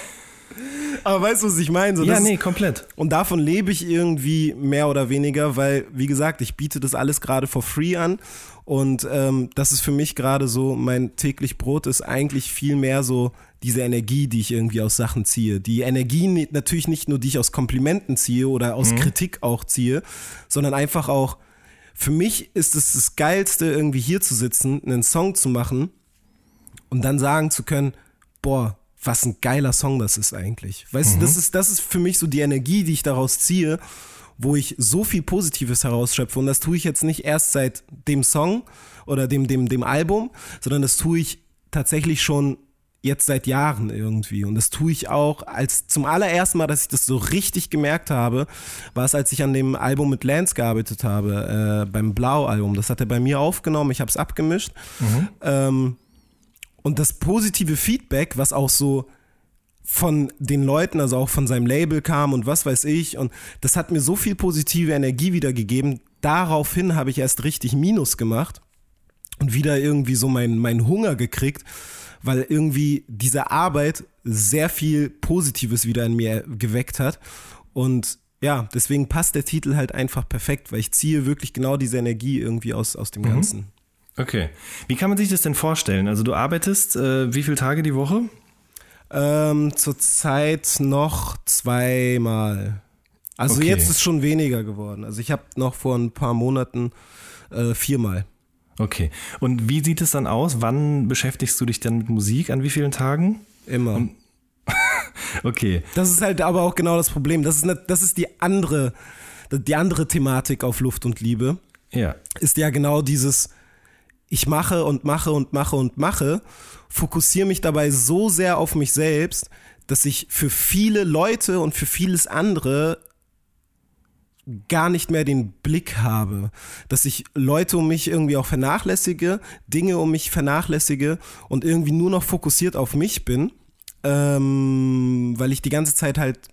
Aber weißt du, was ich meine? So, ja, nee, komplett. Und davon lebe ich irgendwie mehr oder weniger, weil, wie gesagt, ich biete das alles gerade for free an. Und ähm, das ist für mich gerade so, mein täglich Brot ist eigentlich viel mehr so diese Energie, die ich irgendwie aus Sachen ziehe. Die Energie natürlich nicht nur, die ich aus Komplimenten ziehe oder aus Kritik auch ziehe, sondern einfach auch, für mich ist es das Geilste, irgendwie hier zu sitzen, einen Song zu machen und dann sagen zu können, boah, was ein geiler Song das ist eigentlich. Weißt du, das ist, das ist für mich so die Energie, die ich daraus ziehe, wo ich so viel Positives herausschöpfe. Und das tue ich jetzt nicht erst seit dem Song oder dem, dem, dem Album, sondern das tue ich tatsächlich schon jetzt seit Jahren irgendwie. Und das tue ich auch als zum allerersten Mal, dass ich das so richtig gemerkt habe, war es, als ich an dem Album mit Lance gearbeitet habe, äh, beim Blau-Album. Das hat er bei mir aufgenommen, ich habe es abgemischt. Ähm, und das positive Feedback, was auch so von den Leuten, also auch von seinem Label kam und was weiß ich. Und das hat mir so viel positive Energie wiedergegeben. Daraufhin habe ich erst richtig Minus gemacht und wieder irgendwie so meinen mein Hunger gekriegt, weil irgendwie diese Arbeit sehr viel Positives wieder in mir geweckt hat. Und ja, deswegen passt der Titel halt einfach perfekt, weil ich ziehe wirklich genau diese Energie irgendwie aus, aus dem Ganzen. Okay. Wie kann man sich das denn vorstellen? Also du arbeitest äh, wie viele Tage die Woche? Ähm, zurzeit noch zweimal. Also Okay. jetzt ist schon weniger geworden. Also ich habe noch vor ein paar Monaten äh, viermal. Okay. Und wie sieht es dann aus? Wann beschäftigst du dich dann mit Musik? An wie vielen Tagen? Immer. (laughs) Okay. Das ist halt aber auch genau das Problem. Das ist, ne, das ist die andere, die andere Thematik auf Luft und Liebe. Ja. Ist ja genau dieses, ich mache und mache und mache und mache, fokussiere mich dabei so sehr auf mich selbst, dass ich für viele Leute und für vieles andere gar nicht mehr den Blick habe, dass ich Leute um mich irgendwie auch vernachlässige, Dinge um mich vernachlässige und irgendwie nur noch fokussiert auf mich bin, ähm, weil ich die ganze Zeit halt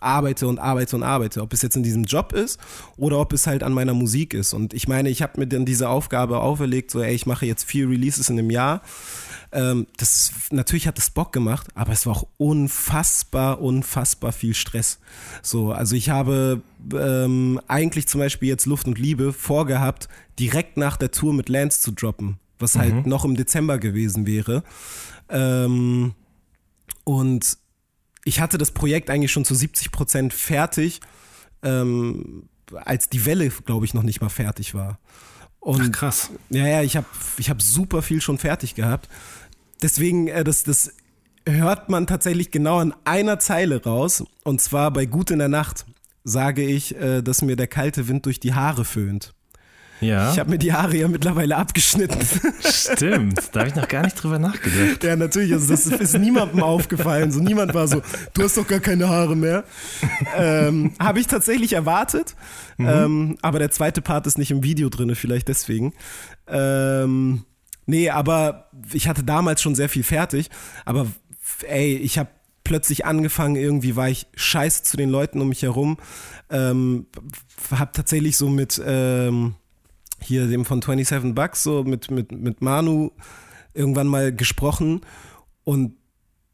arbeite und arbeite und arbeite, ob es jetzt in diesem Job ist oder ob es halt an meiner Musik ist. Und ich meine, ich habe mir dann diese Aufgabe auferlegt, so, ey, ich mache jetzt vier Releases in einem Jahr. Ähm, das natürlich hat das Bock gemacht, aber es war auch unfassbar, unfassbar viel Stress. So, also ich habe ähm, eigentlich zum Beispiel jetzt Luft und Liebe vorgehabt, direkt nach der Tour mit Lance zu droppen, was halt noch im Dezember gewesen wäre. Ähm, und ich hatte das Projekt eigentlich schon zu 70 Prozent fertig, ähm, als die Welle, glaube ich, noch nicht mal fertig war. Und Ach, krass. ja, ja, ich habe ich hab super viel schon fertig gehabt. Deswegen, äh, das, das hört man tatsächlich genau an einer Zeile raus. Und zwar bei Gut in der Nacht sage ich, äh, dass mir der kalte Wind durch die Haare föhnt. Ja. Ich habe mir die Haare ja mittlerweile abgeschnitten. Stimmt. Da habe ich noch gar nicht drüber nachgedacht. Ja, natürlich. Also das ist niemandem aufgefallen. So niemand war so, du hast doch gar keine Haare mehr. Ähm, Habe ich tatsächlich erwartet. Ähm, aber der zweite Part ist nicht im Video drin, vielleicht deswegen. Ähm, nee, aber ich hatte damals schon sehr viel fertig. Aber ey, ich habe plötzlich angefangen, irgendwie war ich scheiße zu den Leuten um mich herum. Ähm, hab tatsächlich so mit ähm, hier dem von 27 Bucks, so mit, mit, mit Manu irgendwann mal gesprochen und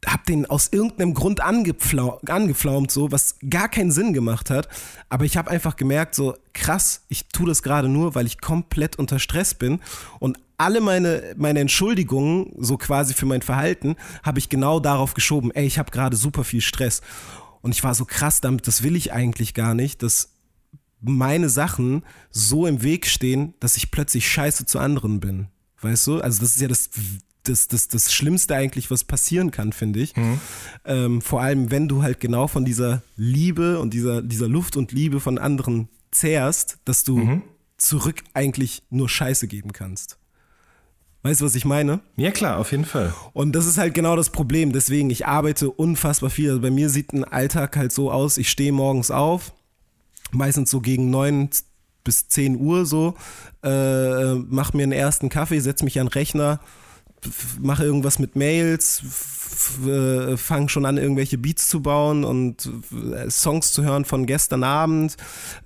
hab den aus irgendeinem Grund angepflau angepflaumt, so, was gar keinen Sinn gemacht hat. Aber ich habe einfach gemerkt, so krass, ich tue das gerade nur, weil ich komplett unter Stress bin. Und alle meine, meine Entschuldigungen, so quasi für mein Verhalten, habe ich genau darauf geschoben, ey, ich habe gerade super viel Stress. Und ich war so krass damit, das will ich eigentlich gar nicht, dass meine Sachen so im Weg stehen, dass ich plötzlich scheiße zu anderen bin. Weißt du? Also das ist ja das, das, das, das Schlimmste eigentlich, was passieren kann, finde ich. Ähm, vor allem, wenn du halt genau von dieser Liebe und dieser, dieser Luft und Liebe von anderen zehrst, dass du zurück eigentlich nur Scheiße geben kannst. Weißt du, was ich meine? Ja, klar, auf jeden Fall. Und das ist halt genau das Problem. Deswegen, ich arbeite unfassbar viel. Also bei mir sieht ein Alltag halt so aus, ich stehe morgens auf, meistens so gegen neun bis 10 Uhr so, äh, mach mir einen ersten Kaffee, setz mich an den Rechner, mache irgendwas mit Mails, äh, fange schon an, irgendwelche Beats zu bauen und äh, Songs zu hören von gestern Abend,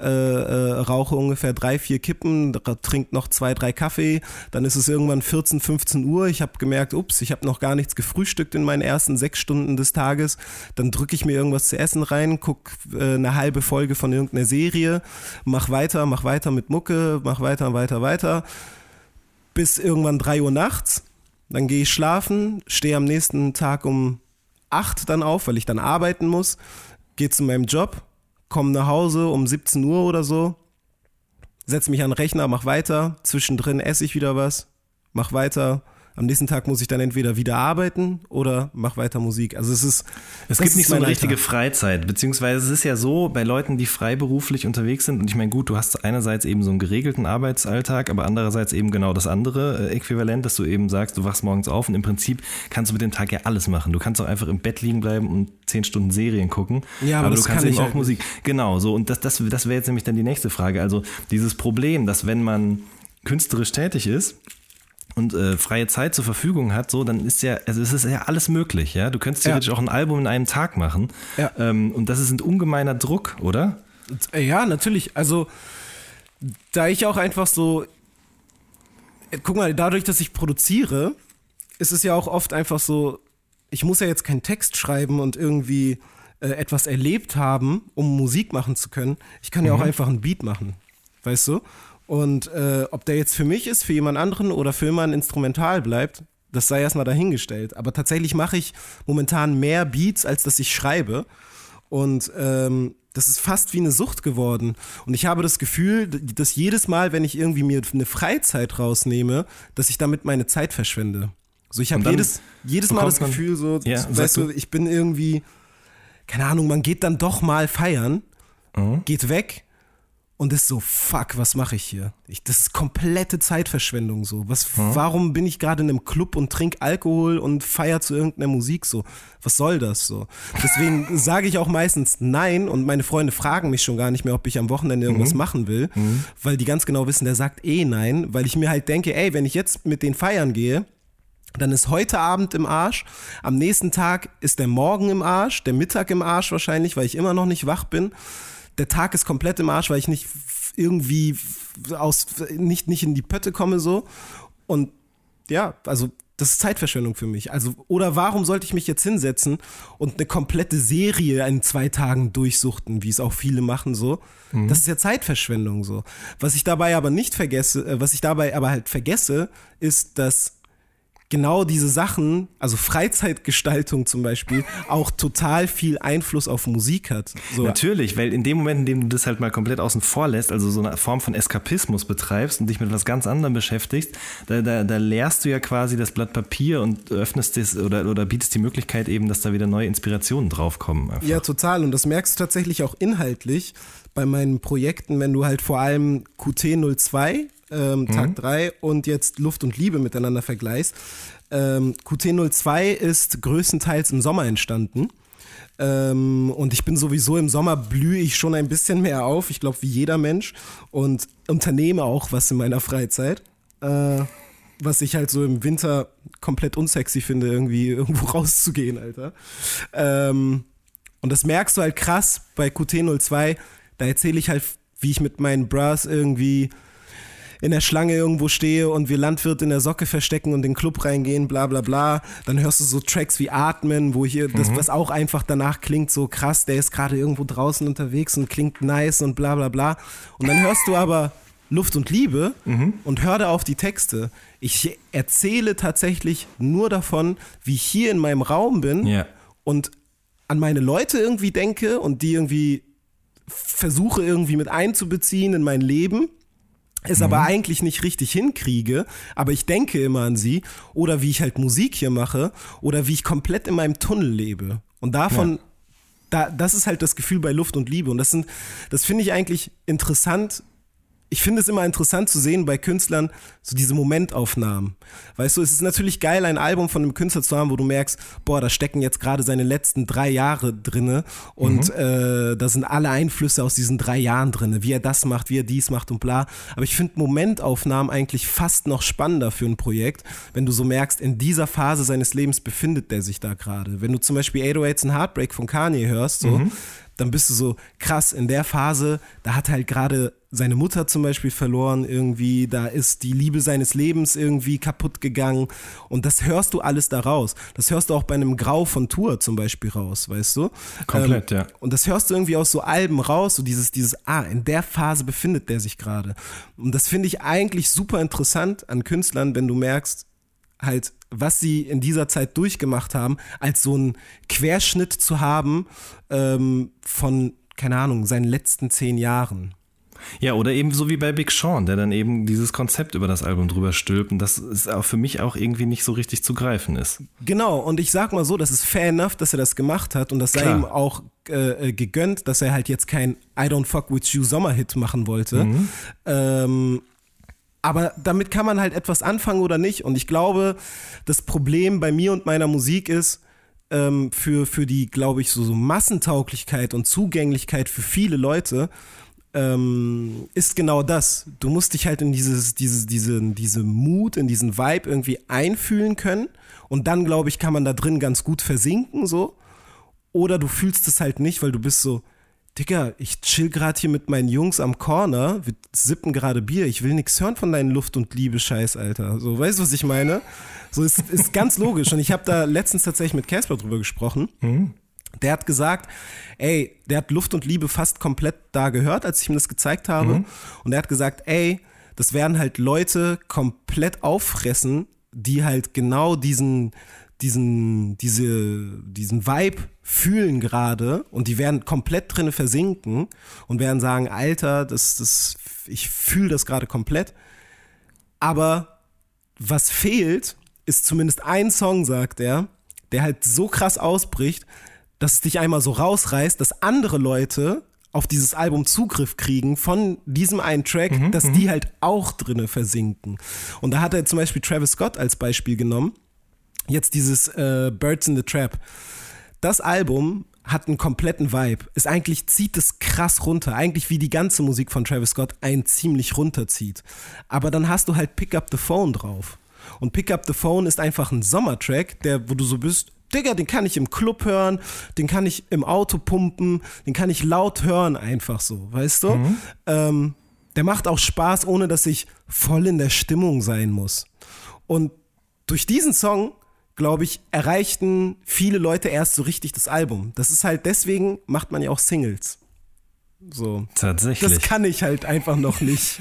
äh, äh, rauche ungefähr drei, vier Kippen, trinke noch zwei, drei Kaffee, dann ist es irgendwann 14, 15 Uhr, ich habe gemerkt, ups, ich habe noch gar nichts gefrühstückt in meinen ersten sechs Stunden des Tages, dann drücke ich mir irgendwas zu essen rein, guck äh, eine halbe Folge von irgendeiner Serie, mach weiter, mach weiter mit Mucke, mach weiter, weiter, weiter, bis irgendwann drei Uhr nachts. Dann gehe ich schlafen, stehe am nächsten Tag um acht dann auf, weil ich dann arbeiten muss, gehe zu meinem Job, komme nach Hause um 17 Uhr oder so, setze mich an den Rechner, mach weiter, zwischendrin esse ich wieder was, mach weiter, Am nächsten Tag muss ich dann entweder wieder arbeiten oder mach weiter Musik. Also es ist. Es gibt nicht so eine richtige Alltag. Freizeit, beziehungsweise es ist ja so, bei Leuten, die freiberuflich unterwegs sind, und ich meine, gut, du hast einerseits eben so einen geregelten Arbeitsalltag, aber andererseits eben genau das andere äh, Äquivalent, dass du eben sagst, du wachst morgens auf und im Prinzip kannst du mit dem Tag ja alles machen. Du kannst auch einfach im Bett liegen bleiben und zehn Stunden Serien gucken. Ja, aber aber du kannst kann eben ich auch halt Musik. Genau, so. Und das, das, das wäre jetzt nämlich dann die nächste Frage. Also dieses Problem, dass wenn man künstlerisch tätig ist, und äh, freie Zeit zur Verfügung hat, so, dann ist ja, also es ist ja alles möglich, ja. Du könntest Ja. theoretisch auch ein Album in einem Tag machen. Ja. Ähm, und das ist ein ungemeiner Druck, oder? Ja, natürlich. Also, da ich auch einfach so. Äh, Guck mal, dadurch, dass ich produziere, ist es ja auch oft einfach so, ich muss ja jetzt keinen Text schreiben und irgendwie äh, etwas erlebt haben, um Musik machen zu können. Ich kann ja auch einfach einen Beat machen. Weißt du? Und äh, ob der jetzt für mich ist, für jemand anderen oder für immer ein Instrumental bleibt, das sei erstmal dahingestellt. Aber tatsächlich mache ich momentan mehr Beats, als dass ich schreibe. Und ähm, das ist fast wie eine Sucht geworden. Und ich habe das Gefühl, dass jedes Mal, wenn ich irgendwie mir eine Freizeit rausnehme, dass ich damit meine Zeit verschwende. So, ich habe jedes, jedes Mal das Gefühl, so, Ja, weißt du, du. ich bin irgendwie, keine Ahnung, man geht dann doch mal feiern, Mhm. geht weg und ist so, fuck, was mache ich hier? Ich, das ist komplette Zeitverschwendung so. Was, Warum bin ich gerade in einem Club und trink Alkohol und feier zu irgendeiner Musik so? Was soll das so? Deswegen (laughs) sage ich auch meistens nein und meine Freunde fragen mich schon gar nicht mehr, ob ich am Wochenende irgendwas machen will, weil die ganz genau wissen, der sagt eh nein, weil ich mir halt denke, ey, wenn ich jetzt mit den feiern gehe, dann ist heute Abend im Arsch, am nächsten Tag ist der Morgen im Arsch, der Mittag im Arsch wahrscheinlich, weil ich immer noch nicht wach bin. Der Tag ist komplett im Arsch, weil ich nicht irgendwie aus nicht nicht in die Pötte komme so und ja, also das ist Zeitverschwendung für mich. Also oder warum sollte ich mich jetzt hinsetzen und eine komplette Serie in zwei Tagen durchsuchten, wie es auch viele machen so? Das ist ja Zeitverschwendung so. Was ich dabei aber nicht vergesse, äh, was ich dabei aber halt vergesse, ist, dass genau diese Sachen, also Freizeitgestaltung zum Beispiel, auch total viel Einfluss auf Musik hat. So, Natürlich, weil in dem Moment, in dem du das halt mal komplett außen vor lässt, also so eine Form von Eskapismus betreibst und dich mit was ganz anderem beschäftigst, da, da, da leerst du ja quasi das Blatt Papier und öffnest es oder, oder bietest die Möglichkeit eben, dass da wieder neue Inspirationen draufkommen. Einfach. Ja, total. Und das merkst du tatsächlich auch inhaltlich bei meinen Projekten, wenn du halt vor allem QT02, ähm, Tag 3 und jetzt Luft und Liebe miteinander vergleichst. Ähm, QT02 ist größtenteils im Sommer entstanden. Ähm, und ich bin sowieso im Sommer blühe ich schon ein bisschen mehr auf, ich glaube wie jeder Mensch und unternehme auch was in meiner Freizeit. Äh, was ich halt so im Winter komplett unsexy finde, irgendwie (laughs) irgendwo rauszugehen, Alter. Ähm, und das merkst du halt krass bei QT02. Da erzähle ich halt, wie ich mit meinen Bras irgendwie in der Schlange irgendwo stehe und wir Landwirt in der Socke verstecken und in den Club reingehen, bla bla bla. Dann hörst du so Tracks wie Atmen, wo hier, das, was auch einfach danach klingt, so krass, der ist gerade irgendwo draußen unterwegs und klingt nice und bla bla bla. Und dann hörst du aber Luft und Liebe und hör da auf die Texte. Ich erzähle tatsächlich nur davon, wie ich hier in meinem Raum bin Ja. und an meine Leute irgendwie denke und die irgendwie versuche irgendwie mit einzubeziehen in mein Leben, es aber eigentlich nicht richtig hinkriege, aber ich denke immer an sie oder wie ich halt Musik hier mache oder wie ich komplett in meinem Tunnel lebe. Und davon, da, das ist halt das Gefühl bei Luft und Liebe und das sind, das finde ich eigentlich interessant. Ich finde es immer interessant zu sehen bei Künstlern so diese Momentaufnahmen. Weißt du, es ist natürlich geil, ein Album von einem Künstler zu haben, wo du merkst, boah, da stecken jetzt gerade seine letzten drei Jahre drinne und äh, da sind alle Einflüsse aus diesen drei Jahren drinne, wie er das macht, wie er dies macht und bla. Aber ich finde Momentaufnahmen eigentlich fast noch spannender für ein Projekt, wenn du so merkst, in dieser Phase seines Lebens befindet der sich da gerade. Wenn du zum Beispiel 808s and Heartbreak von Kanye hörst, so, dann bist du so krass in der Phase, da hat halt gerade seine Mutter zum Beispiel verloren irgendwie, da ist die Liebe seines Lebens irgendwie kaputt gegangen und das hörst du alles da raus. Das hörst du auch bei einem Grau von Tour zum Beispiel raus, weißt du? Komplett, ähm, ja. Und das hörst du irgendwie aus so Alben raus, so dieses, dieses, ah, in der Phase befindet der sich gerade. Und das finde ich eigentlich super interessant an Künstlern, wenn du merkst, halt, was sie in dieser Zeit durchgemacht haben, als so einen Querschnitt zu haben ähm, von, keine Ahnung, seinen letzten zehn Jahren. Ja, oder eben so wie bei Big Sean, der dann eben dieses Konzept über das Album drüber stülpt und das ist auch für mich auch irgendwie nicht so richtig zu greifen ist. Genau, und ich sag mal so, das ist fair enough, dass er das gemacht hat und das sei Klar. ihm auch äh, äh, gegönnt, dass er halt jetzt kein I Don't Fuck With You Sommerhit machen wollte. Mhm. Ähm, aber damit kann man halt etwas anfangen oder nicht. Und ich glaube, das Problem bei mir und meiner Musik ist, ähm, für, für die, glaube ich, so, so Massentauglichkeit und Zugänglichkeit für viele Leute, ähm, ist genau das. Du musst dich halt in dieses, dieses, diese, diese Mut, in diesen Vibe irgendwie einfühlen können. Und dann, glaube ich, kann man da drin ganz gut versinken, so. Oder du fühlst es halt nicht, weil du bist so, Digga, ich chill gerade hier mit meinen Jungs am Corner, wir sippen gerade Bier, ich will nichts hören von deinen Luft- und Liebe-Scheiß, Alter. So, weißt du, was ich meine? So, ist, ist ganz logisch. Und ich habe da letztens tatsächlich mit Casper drüber gesprochen. Der hat gesagt, ey, der hat Luft und Liebe fast komplett da gehört, als ich ihm das gezeigt habe. Und er hat gesagt, ey, das werden halt Leute komplett auffressen, die halt genau diesen, diesen, diese, diesen Vibe fühlen gerade und die werden komplett drinne versinken und werden sagen, Alter, das, das, ich fühle das gerade komplett. Aber was fehlt, ist zumindest ein Song, sagt er, der halt so krass ausbricht, dass es dich einmal so rausreißt, dass andere Leute auf dieses Album Zugriff kriegen von diesem einen Track, dass die halt auch drinne versinken. Und da hat er zum Beispiel Travis Scott als Beispiel genommen. Jetzt dieses äh, Birds in the Trap. Das Album hat einen kompletten Vibe. Ist eigentlich zieht es krass runter. Eigentlich wie die ganze Musik von Travis Scott einen ziemlich runterzieht. Aber dann hast du halt Pick Up the Phone drauf. Und Pick Up the Phone ist einfach ein Sommertrack, der, wo du so bist, Digga, den kann ich im Club hören, den kann ich im Auto pumpen, den kann ich laut hören, einfach so, weißt du? Ähm, der macht auch Spaß, ohne dass ich voll in der Stimmung sein muss. Und durch diesen Song, glaube ich, erreichten viele Leute erst so richtig das Album. Das ist halt deswegen macht man ja auch Singles. So. Tatsächlich. Das kann ich halt einfach noch nicht.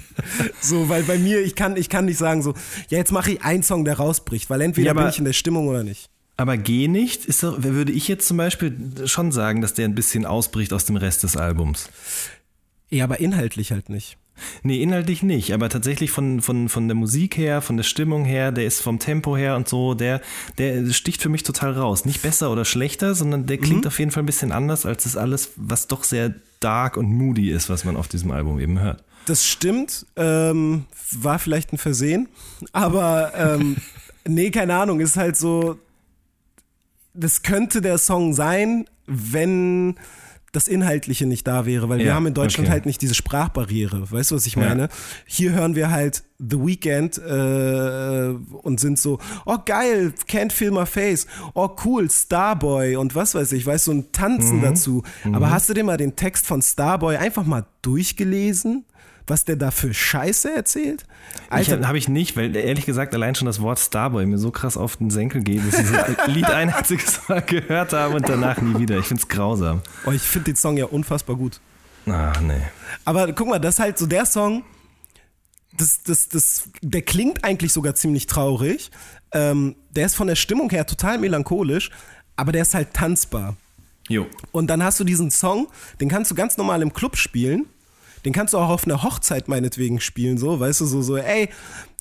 (laughs) so, weil bei mir, ich kann, ich kann nicht sagen so, ja, jetzt mache ich einen Song, der rausbricht, weil entweder Ja, bin ich in der Stimmung oder nicht. Aber Geh nicht, ist doch, würde ich jetzt zum Beispiel schon sagen, dass der ein bisschen ausbricht aus dem Rest des Albums. Ja, aber inhaltlich halt nicht. Nee, inhaltlich nicht, aber tatsächlich von, von, von der Musik her, von der Stimmung her, der ist vom Tempo her und so, der, der sticht für mich total raus. Nicht besser oder schlechter, sondern der klingt auf jeden Fall ein bisschen anders als das alles, was doch sehr dark und moody ist, was man auf diesem Album eben hört. Das stimmt, ähm, war vielleicht ein Versehen, aber ähm, (laughs) nee, keine Ahnung, ist halt so, das könnte der Song sein, wenn das Inhaltliche nicht da wäre, weil wir Ja, haben in Deutschland okay. halt nicht diese Sprachbarriere. Weißt du, was ich Ja. meine? Hier hören wir halt The Weeknd äh, und sind so, oh geil, can't feel my face, oh cool, Starboy und was weiß ich, weißt du, und Mhm. tanzen dazu. Aber hast du dir mal den Text von Starboy einfach mal durchgelesen? Was der da für Scheiße erzählt? Alter, Habe ich nicht, weil ehrlich gesagt allein schon das Wort Starboy mir so krass auf den Senkel geht, dass ich dieses (laughs) Lied ein einziges Mal gehört habe und danach nie wieder. Ich finde es grausam. oh, ich finde den Song ja unfassbar gut. Ach nee. Aber guck mal, das ist halt so der Song, das, das, das, der klingt eigentlich sogar ziemlich traurig. Ähm, der ist von der Stimmung her total melancholisch, aber der ist halt tanzbar. Jo. Und dann hast du diesen Song, den kannst du ganz normal im Club spielen. Den kannst du auch auf einer Hochzeit meinetwegen spielen, so, weißt du, so, so, ey,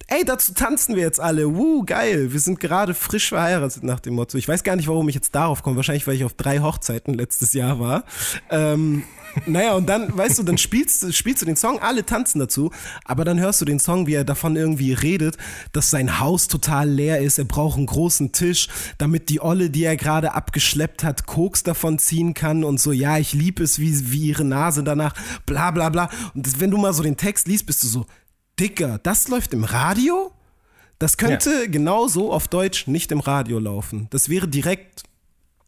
ey, dazu tanzen wir jetzt alle, wuh, geil, wir sind gerade frisch verheiratet nach dem Motto. Ich weiß gar nicht, warum ich jetzt darauf komme, wahrscheinlich, weil ich auf drei Hochzeiten letztes Jahr war. Ähm, naja, und dann, weißt du, dann spielst, du- spielst du den Song, alle tanzen dazu, aber dann hörst du den Song, wie er davon irgendwie redet, dass sein Haus total leer ist, er braucht einen großen Tisch, damit die Olle, die er gerade abgeschleppt hat, Koks davon ziehen kann und so, ja, ich liebe es, wie, wie ihre Nase danach, bla bla bla. Und wenn du mal so den Text liest, bist du so, Dicker, das läuft im Radio? Das könnte genauso auf Deutsch nicht im Radio laufen. Das wäre direkt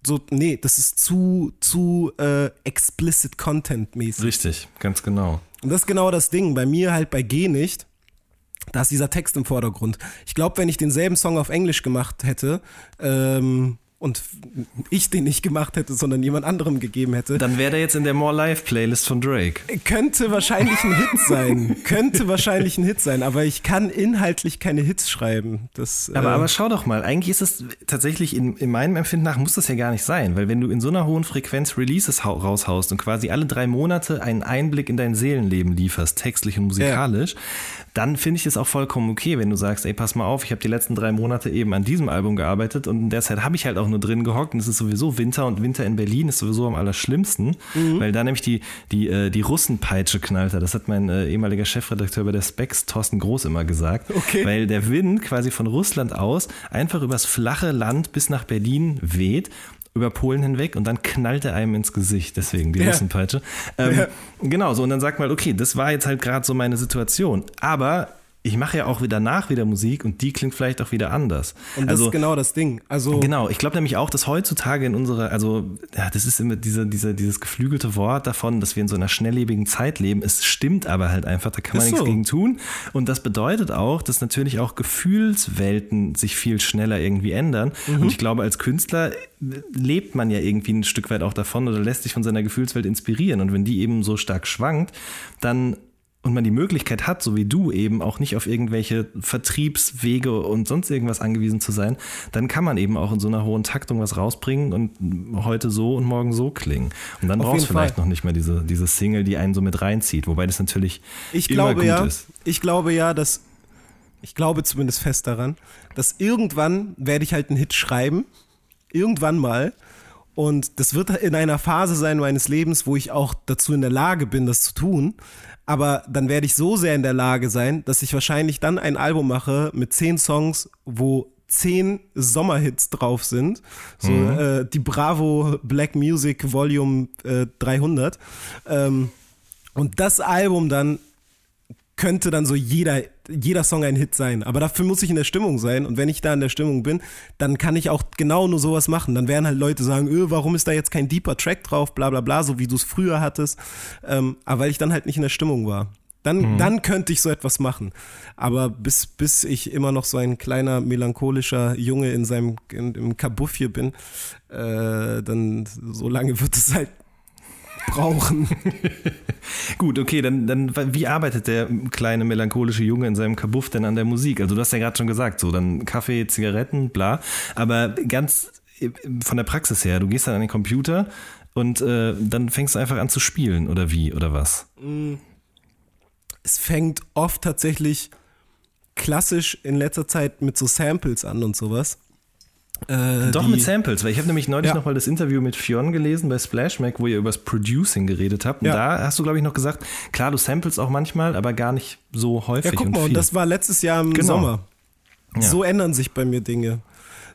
so, nee, das ist zu, zu äh, explicit Content mäßig. Richtig, ganz genau. Und das ist genau das Ding. Bei mir halt bei G nicht. Da ist dieser Text im Vordergrund. Ich glaube, wenn ich denselben Song auf Englisch gemacht hätte, ähm, und ich den nicht gemacht hätte, sondern jemand anderem gegeben hätte. Dann wäre der jetzt in der More Life Playlist von Drake. Könnte wahrscheinlich ein Hit sein. Könnte wahrscheinlich ein Hit sein, aber ich kann inhaltlich keine Hits schreiben. Das, Aber, äh, aber schau doch mal, eigentlich ist es tatsächlich in, in meinem Empfinden nach, muss das ja gar nicht sein, weil wenn du in so einer hohen Frequenz Releases hau- raushaust und quasi alle drei Monate einen Einblick in dein Seelenleben lieferst, textlich und musikalisch, dann finde ich es auch vollkommen okay, wenn du sagst, ey, pass mal auf, ich habe die letzten drei Monate eben an diesem Album gearbeitet und in der Zeit habe ich halt auch nur drin gehockt und es ist sowieso Winter und Winter in Berlin ist sowieso am allerschlimmsten, Mhm. weil da nämlich die, die, äh, die Russenpeitsche knallt. Das hat mein äh, ehemaliger Chefredakteur bei der Specs, Thorsten Groß, immer gesagt. Okay. Weil der Wind quasi von Russland aus einfach übers flache Land bis nach Berlin weht über Polen hinweg und dann knallt er einem ins Gesicht, deswegen die Ja. Russenpeitsche. Ähm, Genau, so und dann sagt man, okay, das war jetzt halt gerade so meine Situation, aber ich mache ja auch wieder nach wieder Musik und die klingt vielleicht auch wieder anders. und das also ist genau das Ding. Also Genau, ich glaube nämlich auch, dass heutzutage in unserer, also ja, das ist immer diese, diese, dieses geflügelte Wort davon, dass wir in so einer schnelllebigen Zeit leben. Es stimmt aber halt einfach, da kann man nichts so. gegen tun. Und das bedeutet auch, dass natürlich auch Gefühlswelten sich viel schneller irgendwie ändern. Mhm. Und ich glaube, als Künstler lebt man ja irgendwie ein Stück weit auch davon oder lässt sich von seiner Gefühlswelt inspirieren. Und wenn die eben so stark schwankt, dann und man die Möglichkeit hat, so wie du eben auch nicht auf irgendwelche Vertriebswege und sonst irgendwas angewiesen zu sein, dann kann man eben auch in so einer hohen Taktung was rausbringen und heute so und morgen so klingen. Und dann Auf brauchst du vielleicht Fall. noch nicht mehr diese, diese Single, die einen so mit reinzieht, wobei das natürlich Ich immer glaube gut ja, ist. ich glaube ja, dass ich glaube zumindest fest daran, dass irgendwann werde ich halt einen Hit schreiben, irgendwann mal. Und das wird in einer Phase sein meines Lebens, wo ich auch dazu in der Lage bin, das zu tun. Aber dann werde ich so sehr in der Lage sein, dass ich wahrscheinlich dann ein Album mache mit zehn Songs, wo zehn Sommerhits drauf sind. So äh, die Bravo Black Music Volume äh, 300. Ähm, und das Album dann könnte dann so jeder, jeder Song ein Hit sein. Aber dafür muss ich in der Stimmung sein. Und wenn ich da in der Stimmung bin, dann kann ich auch genau nur sowas machen. Dann werden halt Leute sagen, öh, warum ist da jetzt kein deeper Track drauf, bla bla bla, so wie du es früher hattest. Ähm, aber weil ich dann halt nicht in der Stimmung war. Dann, dann könnte ich so etwas machen. Aber bis, bis ich immer noch so ein kleiner melancholischer Junge in seinem in, im Kabuff hier bin, äh, dann so lange wird es halt brauchen. (laughs) Gut, okay, dann, dann wie arbeitet der kleine melancholische Junge in seinem Kabuff denn an der Musik? Also du hast ja gerade schon gesagt, so dann Kaffee, Zigaretten, bla. Aber ganz äh, von der Praxis her, du gehst dann an den Computer und äh, dann fängst du einfach an zu spielen oder wie oder was? es fängt oft tatsächlich klassisch in letzter Zeit mit so Samples an und sowas. Äh, Doch mit Samples, weil ich habe nämlich neulich Ja. noch mal das Interview mit Fionn gelesen bei Splash Mac, wo ihr über das Producing geredet habt. Und Ja. da hast du, glaube ich, noch gesagt, klar, du samples auch manchmal, aber gar nicht so häufig. Ja, guck mal, und das war letztes Jahr im Genau. Sommer. Ja. So ändern sich bei mir Dinge.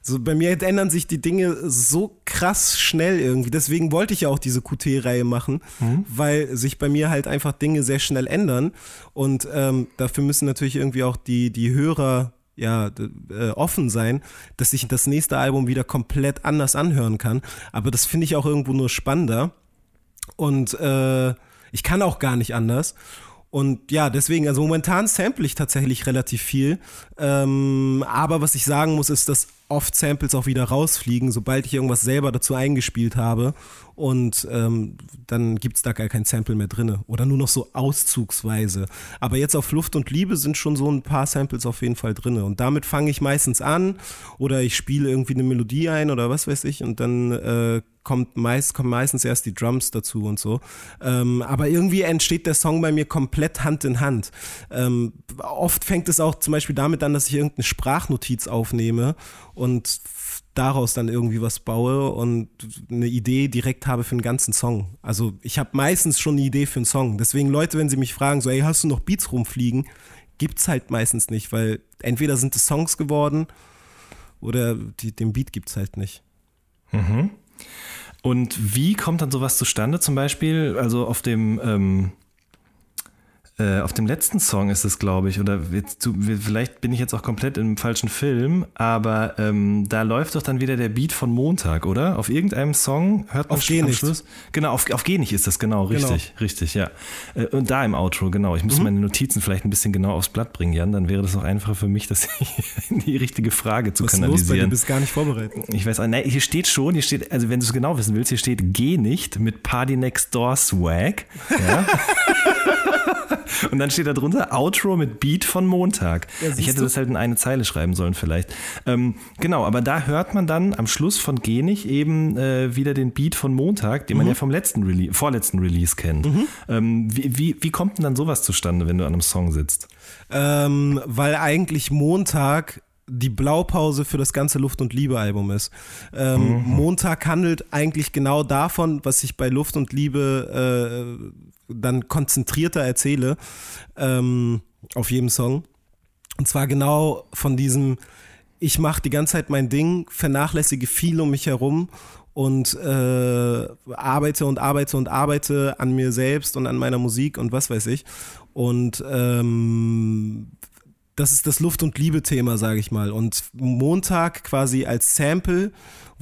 So, bei mir ändern sich die Dinge so krass schnell irgendwie. Deswegen wollte ich ja auch diese QT-Reihe machen, Mhm. weil sich bei mir halt einfach Dinge sehr schnell ändern. Und ähm, dafür müssen natürlich irgendwie auch die, die Hörer ja, äh, offen sein, dass ich das nächste Album wieder komplett anders anhören kann. Aber das finde ich auch irgendwo nur spannender. Und äh, ich kann auch gar nicht anders. Und ja, deswegen, also momentan sample ich tatsächlich relativ viel. Ähm, aber was ich sagen muss, ist, dass oft Samples auch wieder rausfliegen, sobald ich irgendwas selber dazu eingespielt habe. Und ähm, dann gibt's da gar kein Sample mehr drinne. Oder nur noch so auszugsweise. Aber jetzt auf Luft und Liebe sind schon so ein paar Samples auf jeden Fall drinne. Und damit fange ich meistens an. Oder ich spiele irgendwie eine Melodie ein oder was weiß ich. Und dann äh, kommt meist, kommen meistens erst die Drums dazu und so. Ähm, aber irgendwie entsteht der Song bei mir komplett Hand in Hand. Ähm, oft fängt es auch zum Beispiel damit an, dass ich irgendeine Sprachnotiz aufnehme und daraus dann irgendwie was baue und eine Idee direkt habe für einen ganzen Song. Also ich habe meistens schon eine Idee für einen Song. Deswegen Leute, wenn sie mich fragen, so, ey, hast du noch Beats rumfliegen? Gibt's halt meistens nicht, weil entweder sind es Songs geworden oder die, den Beat gibt's halt nicht. Und wie kommt dann sowas zustande zum Beispiel? Also auf dem, ähm, Äh, auf dem letzten Song ist es, glaube ich, oder jetzt, du, vielleicht bin ich jetzt auch komplett im falschen Film, aber ähm, da läuft doch dann wieder der Beat von Montag, oder? Auf irgendeinem Song hört man Auf Geh nicht. Schluss. Genau, auf, auf Geh nicht ist das, genau, richtig, richtig, ja. Äh, Und da im Outro, genau. Ich muss Mhm. meine Notizen vielleicht ein bisschen genau aufs Blatt bringen, Jan, dann wäre das auch einfacher für mich, das (laughs) die richtige Frage zu Was ist los bei dir? kanalisieren. Du bist gar nicht vorbereitet. Ich weiß, nein, hier steht schon, hier steht, also wenn du es genau wissen willst, hier steht Geh nicht mit Party Next Door Swag. Ja. (laughs) Und dann steht da drunter Outro mit Beat von Montag. Ja, ich hätte du? das halt in eine Zeile schreiben sollen vielleicht. Ähm, genau, aber da hört man dann am Schluss von Geh nicht eben äh, wieder den Beat von Montag, den man ja vom letzten Release, vorletzten Release kennt. Ähm, wie, wie, wie kommt denn dann sowas zustande, wenn du an einem Song sitzt? Ähm, weil eigentlich Montag die Blaupause für das ganze Luft und Liebe Album ist. Ähm, Montag handelt eigentlich genau davon, was ich bei Luft und Liebe äh, dann konzentrierter erzähle ähm, auf jedem Song. Und zwar genau von diesem, ich mache die ganze Zeit mein Ding, vernachlässige viel um mich herum und äh, arbeite und arbeite und arbeite an mir selbst und an meiner Musik und was weiß ich. Und ähm, das ist das Luft- und Liebe-Thema, sage ich mal. Und Montag quasi als Sample,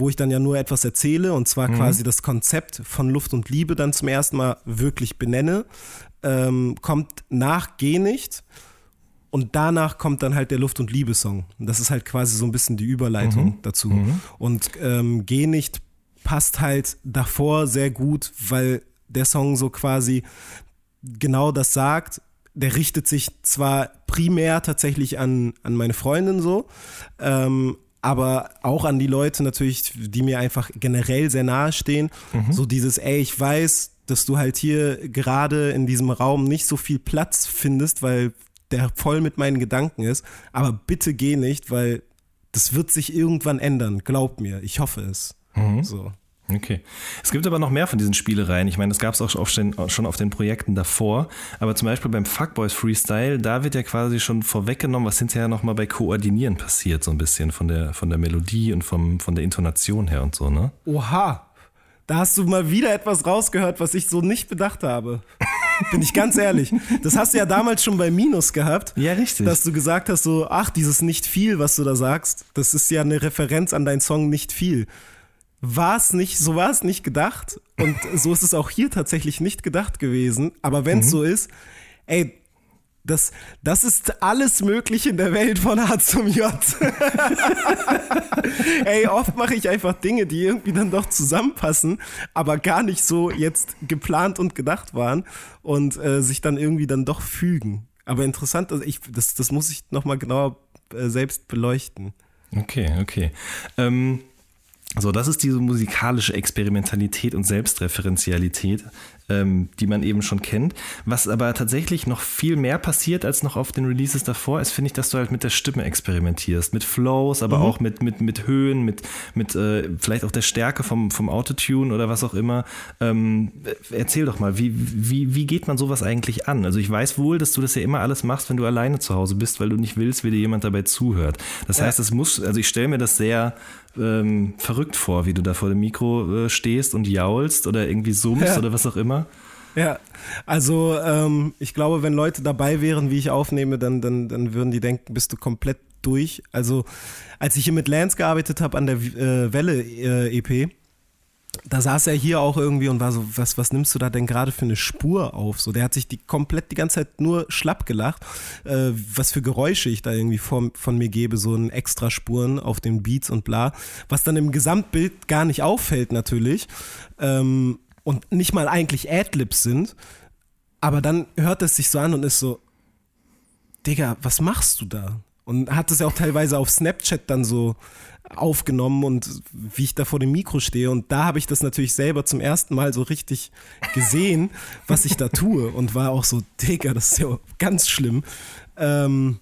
wo ich dann ja nur etwas erzähle, und zwar quasi das Konzept von Luft und Liebe dann zum ersten Mal wirklich benenne, ähm, kommt nach Geh nicht. Und danach kommt dann halt der Luft- und Liebe-Song. Das ist halt quasi so ein bisschen die Überleitung dazu. Und ähm, Geh nicht passt halt davor sehr gut, weil der Song so quasi genau das sagt. Der richtet sich zwar primär tatsächlich an, an meine Freundin so, ähm, aber auch an die Leute natürlich, die mir einfach generell sehr nahe stehen. So dieses, ey, ich weiß, dass du halt hier gerade in diesem Raum nicht so viel Platz findest, weil der voll mit meinen Gedanken ist, aber bitte geh nicht, weil das wird sich irgendwann ändern, glaub mir, ich hoffe es. So. Okay. Es gibt aber noch mehr von diesen Spielereien. Ich meine, das gab es auch schon auf den Projekten davor. Aber zum Beispiel beim Fuckboys Freestyle, da wird ja quasi schon vorweggenommen, was hinterher nochmal bei Koordinieren passiert, so ein bisschen von der, von der Melodie und vom, von der Intonation her und so, ne? Oha, da hast du mal wieder etwas rausgehört, was ich so nicht bedacht habe. Bin ich ganz ehrlich. Das hast du ja damals schon bei Minus gehabt. Ja, richtig. Dass du gesagt hast, so, ach, dieses nicht viel, was du da sagst, das ist ja eine Referenz an deinen Song nicht viel. War es nicht, so war es nicht gedacht. Und so ist es auch hier tatsächlich nicht gedacht gewesen. Aber wenn es so ist, ey, das, das ist alles Mögliche in der Welt von A zum J. (laughs) Ey, oft mache ich einfach Dinge, die irgendwie dann doch zusammenpassen, aber gar nicht so jetzt geplant und gedacht waren und äh, sich dann irgendwie dann doch fügen. Aber interessant, also ich, das, das muss ich nochmal genauer äh, selbst beleuchten. Okay, okay. Ähm, so, das ist diese musikalische Experimentalität und Selbstreferenzialität, ähm, die man eben schon kennt. Was aber tatsächlich noch viel mehr passiert als noch auf den Releases davor, ist, finde ich, dass du halt mit der Stimme experimentierst. Mit Flows, aber auch mit, mit, mit Höhen, mit, mit äh, vielleicht auch der Stärke vom, vom Autotune oder was auch immer. Ähm, erzähl doch mal, wie, wie, wie geht man sowas eigentlich an? Also ich weiß wohl, dass du das ja immer alles machst, wenn du alleine zu Hause bist, weil du nicht willst, wie dir jemand dabei zuhört. Das heißt, es muss, also ich stelle mir das sehr ähm, verrückt vor, wie du da vor dem Mikro äh, stehst und jaulst oder irgendwie summst Ja. oder was auch immer. Ja, also ähm, ich glaube, wenn Leute dabei wären, wie ich aufnehme, dann, dann, dann würden die denken, bist du komplett durch. Also als ich hier mit Lance gearbeitet habe an der äh, Welle äh, EP, da saß er hier auch irgendwie und war so, was, was nimmst du da denn gerade für eine Spur auf? So, der hat sich die komplett die ganze Zeit nur schlapp gelacht, äh, was für Geräusche ich da irgendwie von, von mir gebe, so ein extra Spuren auf den Beats und bla, was dann im Gesamtbild gar nicht auffällt natürlich ähm, und nicht mal eigentlich Adlibs sind, aber dann hört es sich so an und ist so, Digga, was machst du da? Und hat es ja auch teilweise auf Snapchat dann so aufgenommen und wie ich da vor dem Mikro stehe. Und da habe ich das natürlich selber zum ersten Mal so richtig gesehen, was ich da tue. Und war auch so, Digga, das ist ja ganz schlimm. Ähm,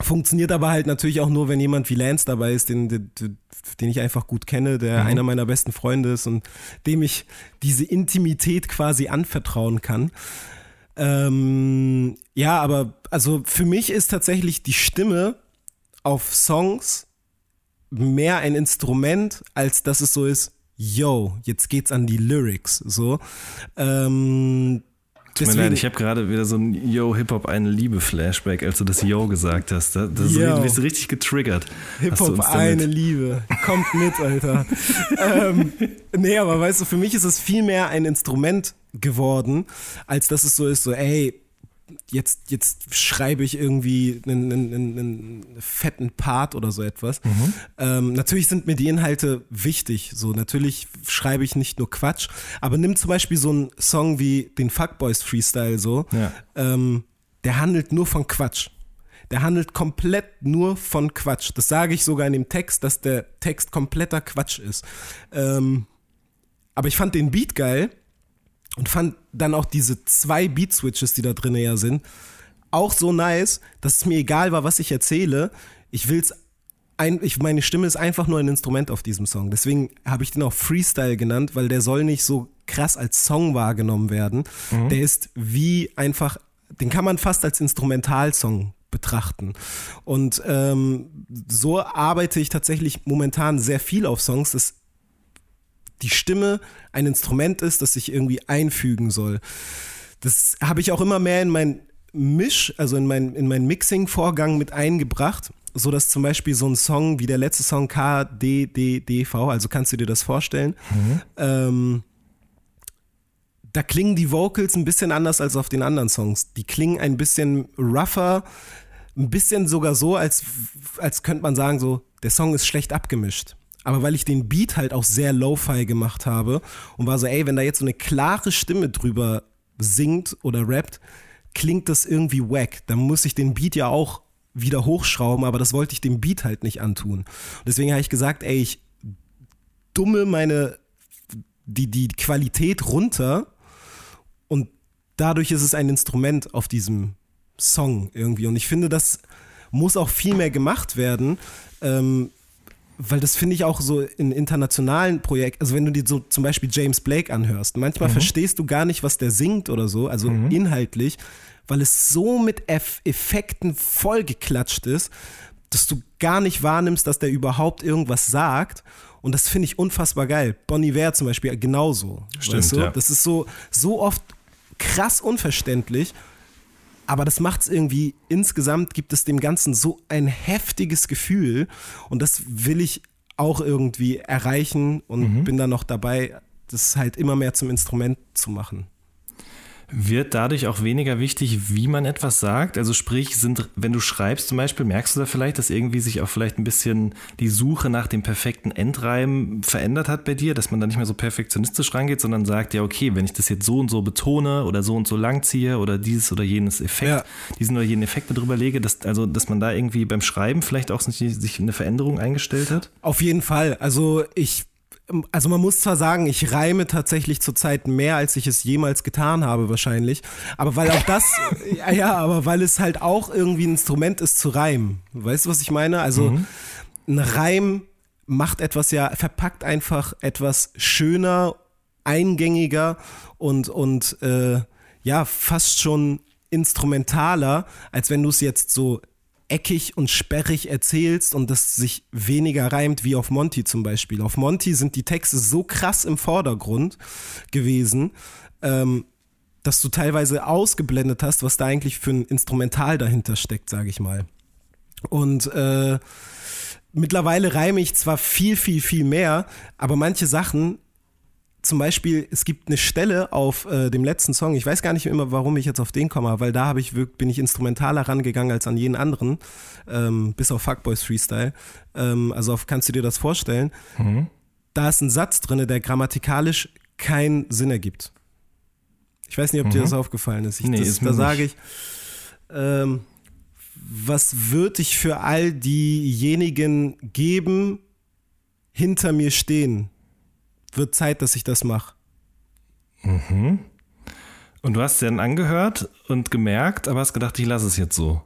funktioniert aber halt natürlich auch nur, wenn jemand wie Lance dabei ist, den, den, den ich einfach gut kenne, der einer meiner besten Freunde ist und dem ich diese Intimität quasi anvertrauen kann. Ähm, ja, aber also für mich ist tatsächlich die Stimme auf Songs mehr ein Instrument, als dass es so ist, yo, jetzt geht's an die Lyrics. So. Ähm, Tut mir leid, ich habe gerade wieder so ein Yo Hip-Hop eine Liebe Flashback, als du das Yo gesagt hast. Da, da Yo. bist du richtig getriggert. Hip-Hop eine Liebe. Kommt mit, Alter. (laughs) ähm, nee, aber weißt du, für mich ist es viel mehr ein Instrument geworden, als dass es so ist, so, ey, jetzt, jetzt schreibe ich irgendwie einen, einen, einen, fetten Part oder so etwas. Ähm, natürlich sind mir die Inhalte wichtig. So, natürlich schreibe ich nicht nur Quatsch, aber nimm zum Beispiel so einen Song wie den Fuckboys Freestyle so. Ja. Ähm, der handelt nur von Quatsch. Der handelt komplett nur von Quatsch. Das sage ich sogar in dem Text, dass der Text kompletter Quatsch ist. Ähm, aber ich fand den Beat geil und fand dann auch diese zwei Beat-Switches, die da drin ja sind, auch so nice, dass es mir egal war, was ich erzähle. Ich will's ein, ich, meine Stimme ist einfach nur ein Instrument auf diesem Song. Deswegen habe ich den auch Freestyle genannt, weil der soll nicht so krass als Song wahrgenommen werden. Der ist wie einfach, den kann man fast als Instrumentalsong betrachten. Und ähm, so arbeite ich tatsächlich momentan sehr viel auf Songs, dass die Stimme ein Instrument ist, das sich irgendwie einfügen soll. Das habe ich auch immer mehr in mein Misch, also in mein, in meinen Mixing-Vorgang mit eingebracht, so dass zum Beispiel so ein Song wie der letzte Song KDDDV, also kannst du dir das vorstellen, ähm, da klingen die Vocals ein bisschen anders als auf den anderen Songs. Die klingen ein bisschen rougher, ein bisschen sogar so, als, als könnte man sagen, so, der Song ist schlecht abgemischt. Aber weil ich den Beat halt auch sehr lo-fi gemacht habe und war so, ey, wenn da jetzt so eine klare Stimme drüber singt oder rappt, klingt das irgendwie wack. Dann muss ich den Beat ja auch wieder hochschrauben, aber das wollte ich dem Beat halt nicht antun. Und deswegen habe ich gesagt, ey, ich dumme meine, die, die Qualität runter und dadurch ist es ein Instrument auf diesem Song irgendwie. Und ich finde, das muss auch viel mehr gemacht werden, ähm, weil das finde ich auch so in internationalen Projekten, also wenn du dir so zum Beispiel James Blake anhörst, manchmal verstehst du gar nicht, was der singt oder so, also inhaltlich, weil es so mit Eff Effekten vollgeklatscht ist, dass du gar nicht wahrnimmst, dass der überhaupt irgendwas sagt. Und das finde ich unfassbar geil. Bonnie Iver zum Beispiel genauso. Stimmt, weißt du? ja. Das ist so, so oft krass unverständlich. Aber das macht es irgendwie, insgesamt gibt es dem Ganzen so ein heftiges Gefühl. Und das will ich auch irgendwie erreichen und bin da noch dabei, das halt immer mehr zum Instrument zu machen. Wird dadurch auch weniger wichtig, wie man etwas sagt? Also sprich, sind, wenn du schreibst zum Beispiel, merkst du da vielleicht, dass irgendwie sich auch vielleicht ein bisschen die Suche nach dem perfekten Endreim verändert hat bei dir, dass man da nicht mehr so perfektionistisch rangeht, sondern sagt, ja, okay, wenn ich das jetzt so und so betone oder so und so lang ziehe oder dieses oder jenes Effekt, Ja. diesen oder jenen Effekt mit drüber lege, dass, also, dass man da irgendwie beim Schreiben vielleicht auch sich, sich eine Veränderung eingestellt hat? Auf jeden Fall. Also ich, also man muss zwar sagen, ich reime tatsächlich zurzeit mehr, als ich es jemals getan habe, wahrscheinlich. Aber weil auch das, (laughs) ja, ja, aber weil es halt auch irgendwie ein Instrument ist zu reimen. Weißt du, was ich meine? Also ein Reim macht etwas ja, verpackt einfach etwas schöner, eingängiger und, und äh, ja, fast schon instrumentaler, als wenn du es jetzt so eckig und sperrig erzählst und das sich weniger reimt wie auf Monty zum Beispiel. Auf Monty sind die Texte so krass im Vordergrund gewesen, ähm, dass du teilweise ausgeblendet hast, was da eigentlich für ein Instrumental dahinter steckt, sage ich mal. Und äh, mittlerweile reime ich zwar viel, viel, viel mehr, aber manche Sachen, zum Beispiel, es gibt eine Stelle auf äh, dem letzten Song, ich weiß gar nicht immer, warum ich jetzt auf den komme, weil da habe ich bin ich instrumentaler rangegangen als an jeden anderen, ähm, bis auf Fuckboys Freestyle. Ähm, also auf, kannst du dir das vorstellen? Da ist ein Satz drin, der grammatikalisch keinen Sinn ergibt. Ich weiß nicht, ob dir das aufgefallen ist. Ich, Nee, das, ist da sage ich, ähm, was würde ich für all diejenigen geben, hinter mir stehen? Wird Zeit, dass ich das mache. Und du hast es dann angehört und gemerkt, aber hast gedacht, ich lasse es jetzt so.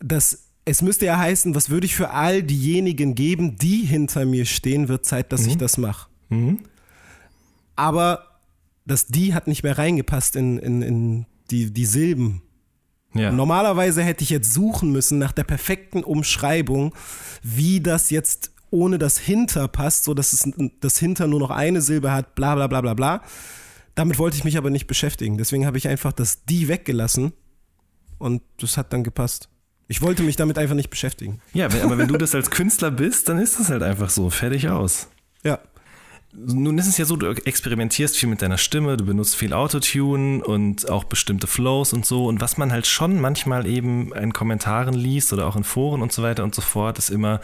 Das, es müsste ja heißen, was würde ich für all diejenigen geben, die hinter mir stehen, wird Zeit, dass ich das mache. Aber das die hat nicht mehr reingepasst in, in, in die, die Silben. Ja. Normalerweise hätte ich jetzt suchen müssen nach der perfekten Umschreibung, wie das jetzt ohne das Hinter passt, so dass es das Hinter nur noch eine Silbe hat, bla bla bla bla bla. damit wollte ich mich aber nicht beschäftigen. Deswegen habe ich einfach das die weggelassen und das hat dann gepasst. Ich wollte mich damit einfach nicht beschäftigen. Ja, aber wenn du das als Künstler bist, dann ist das halt einfach so. Fertig aus. Ja. Nun ist es ja so, du experimentierst viel mit deiner Stimme, du benutzt viel Autotune und auch bestimmte Flows und so. Und was man halt schon manchmal eben in Kommentaren liest oder auch in Foren und so weiter und so fort, ist immer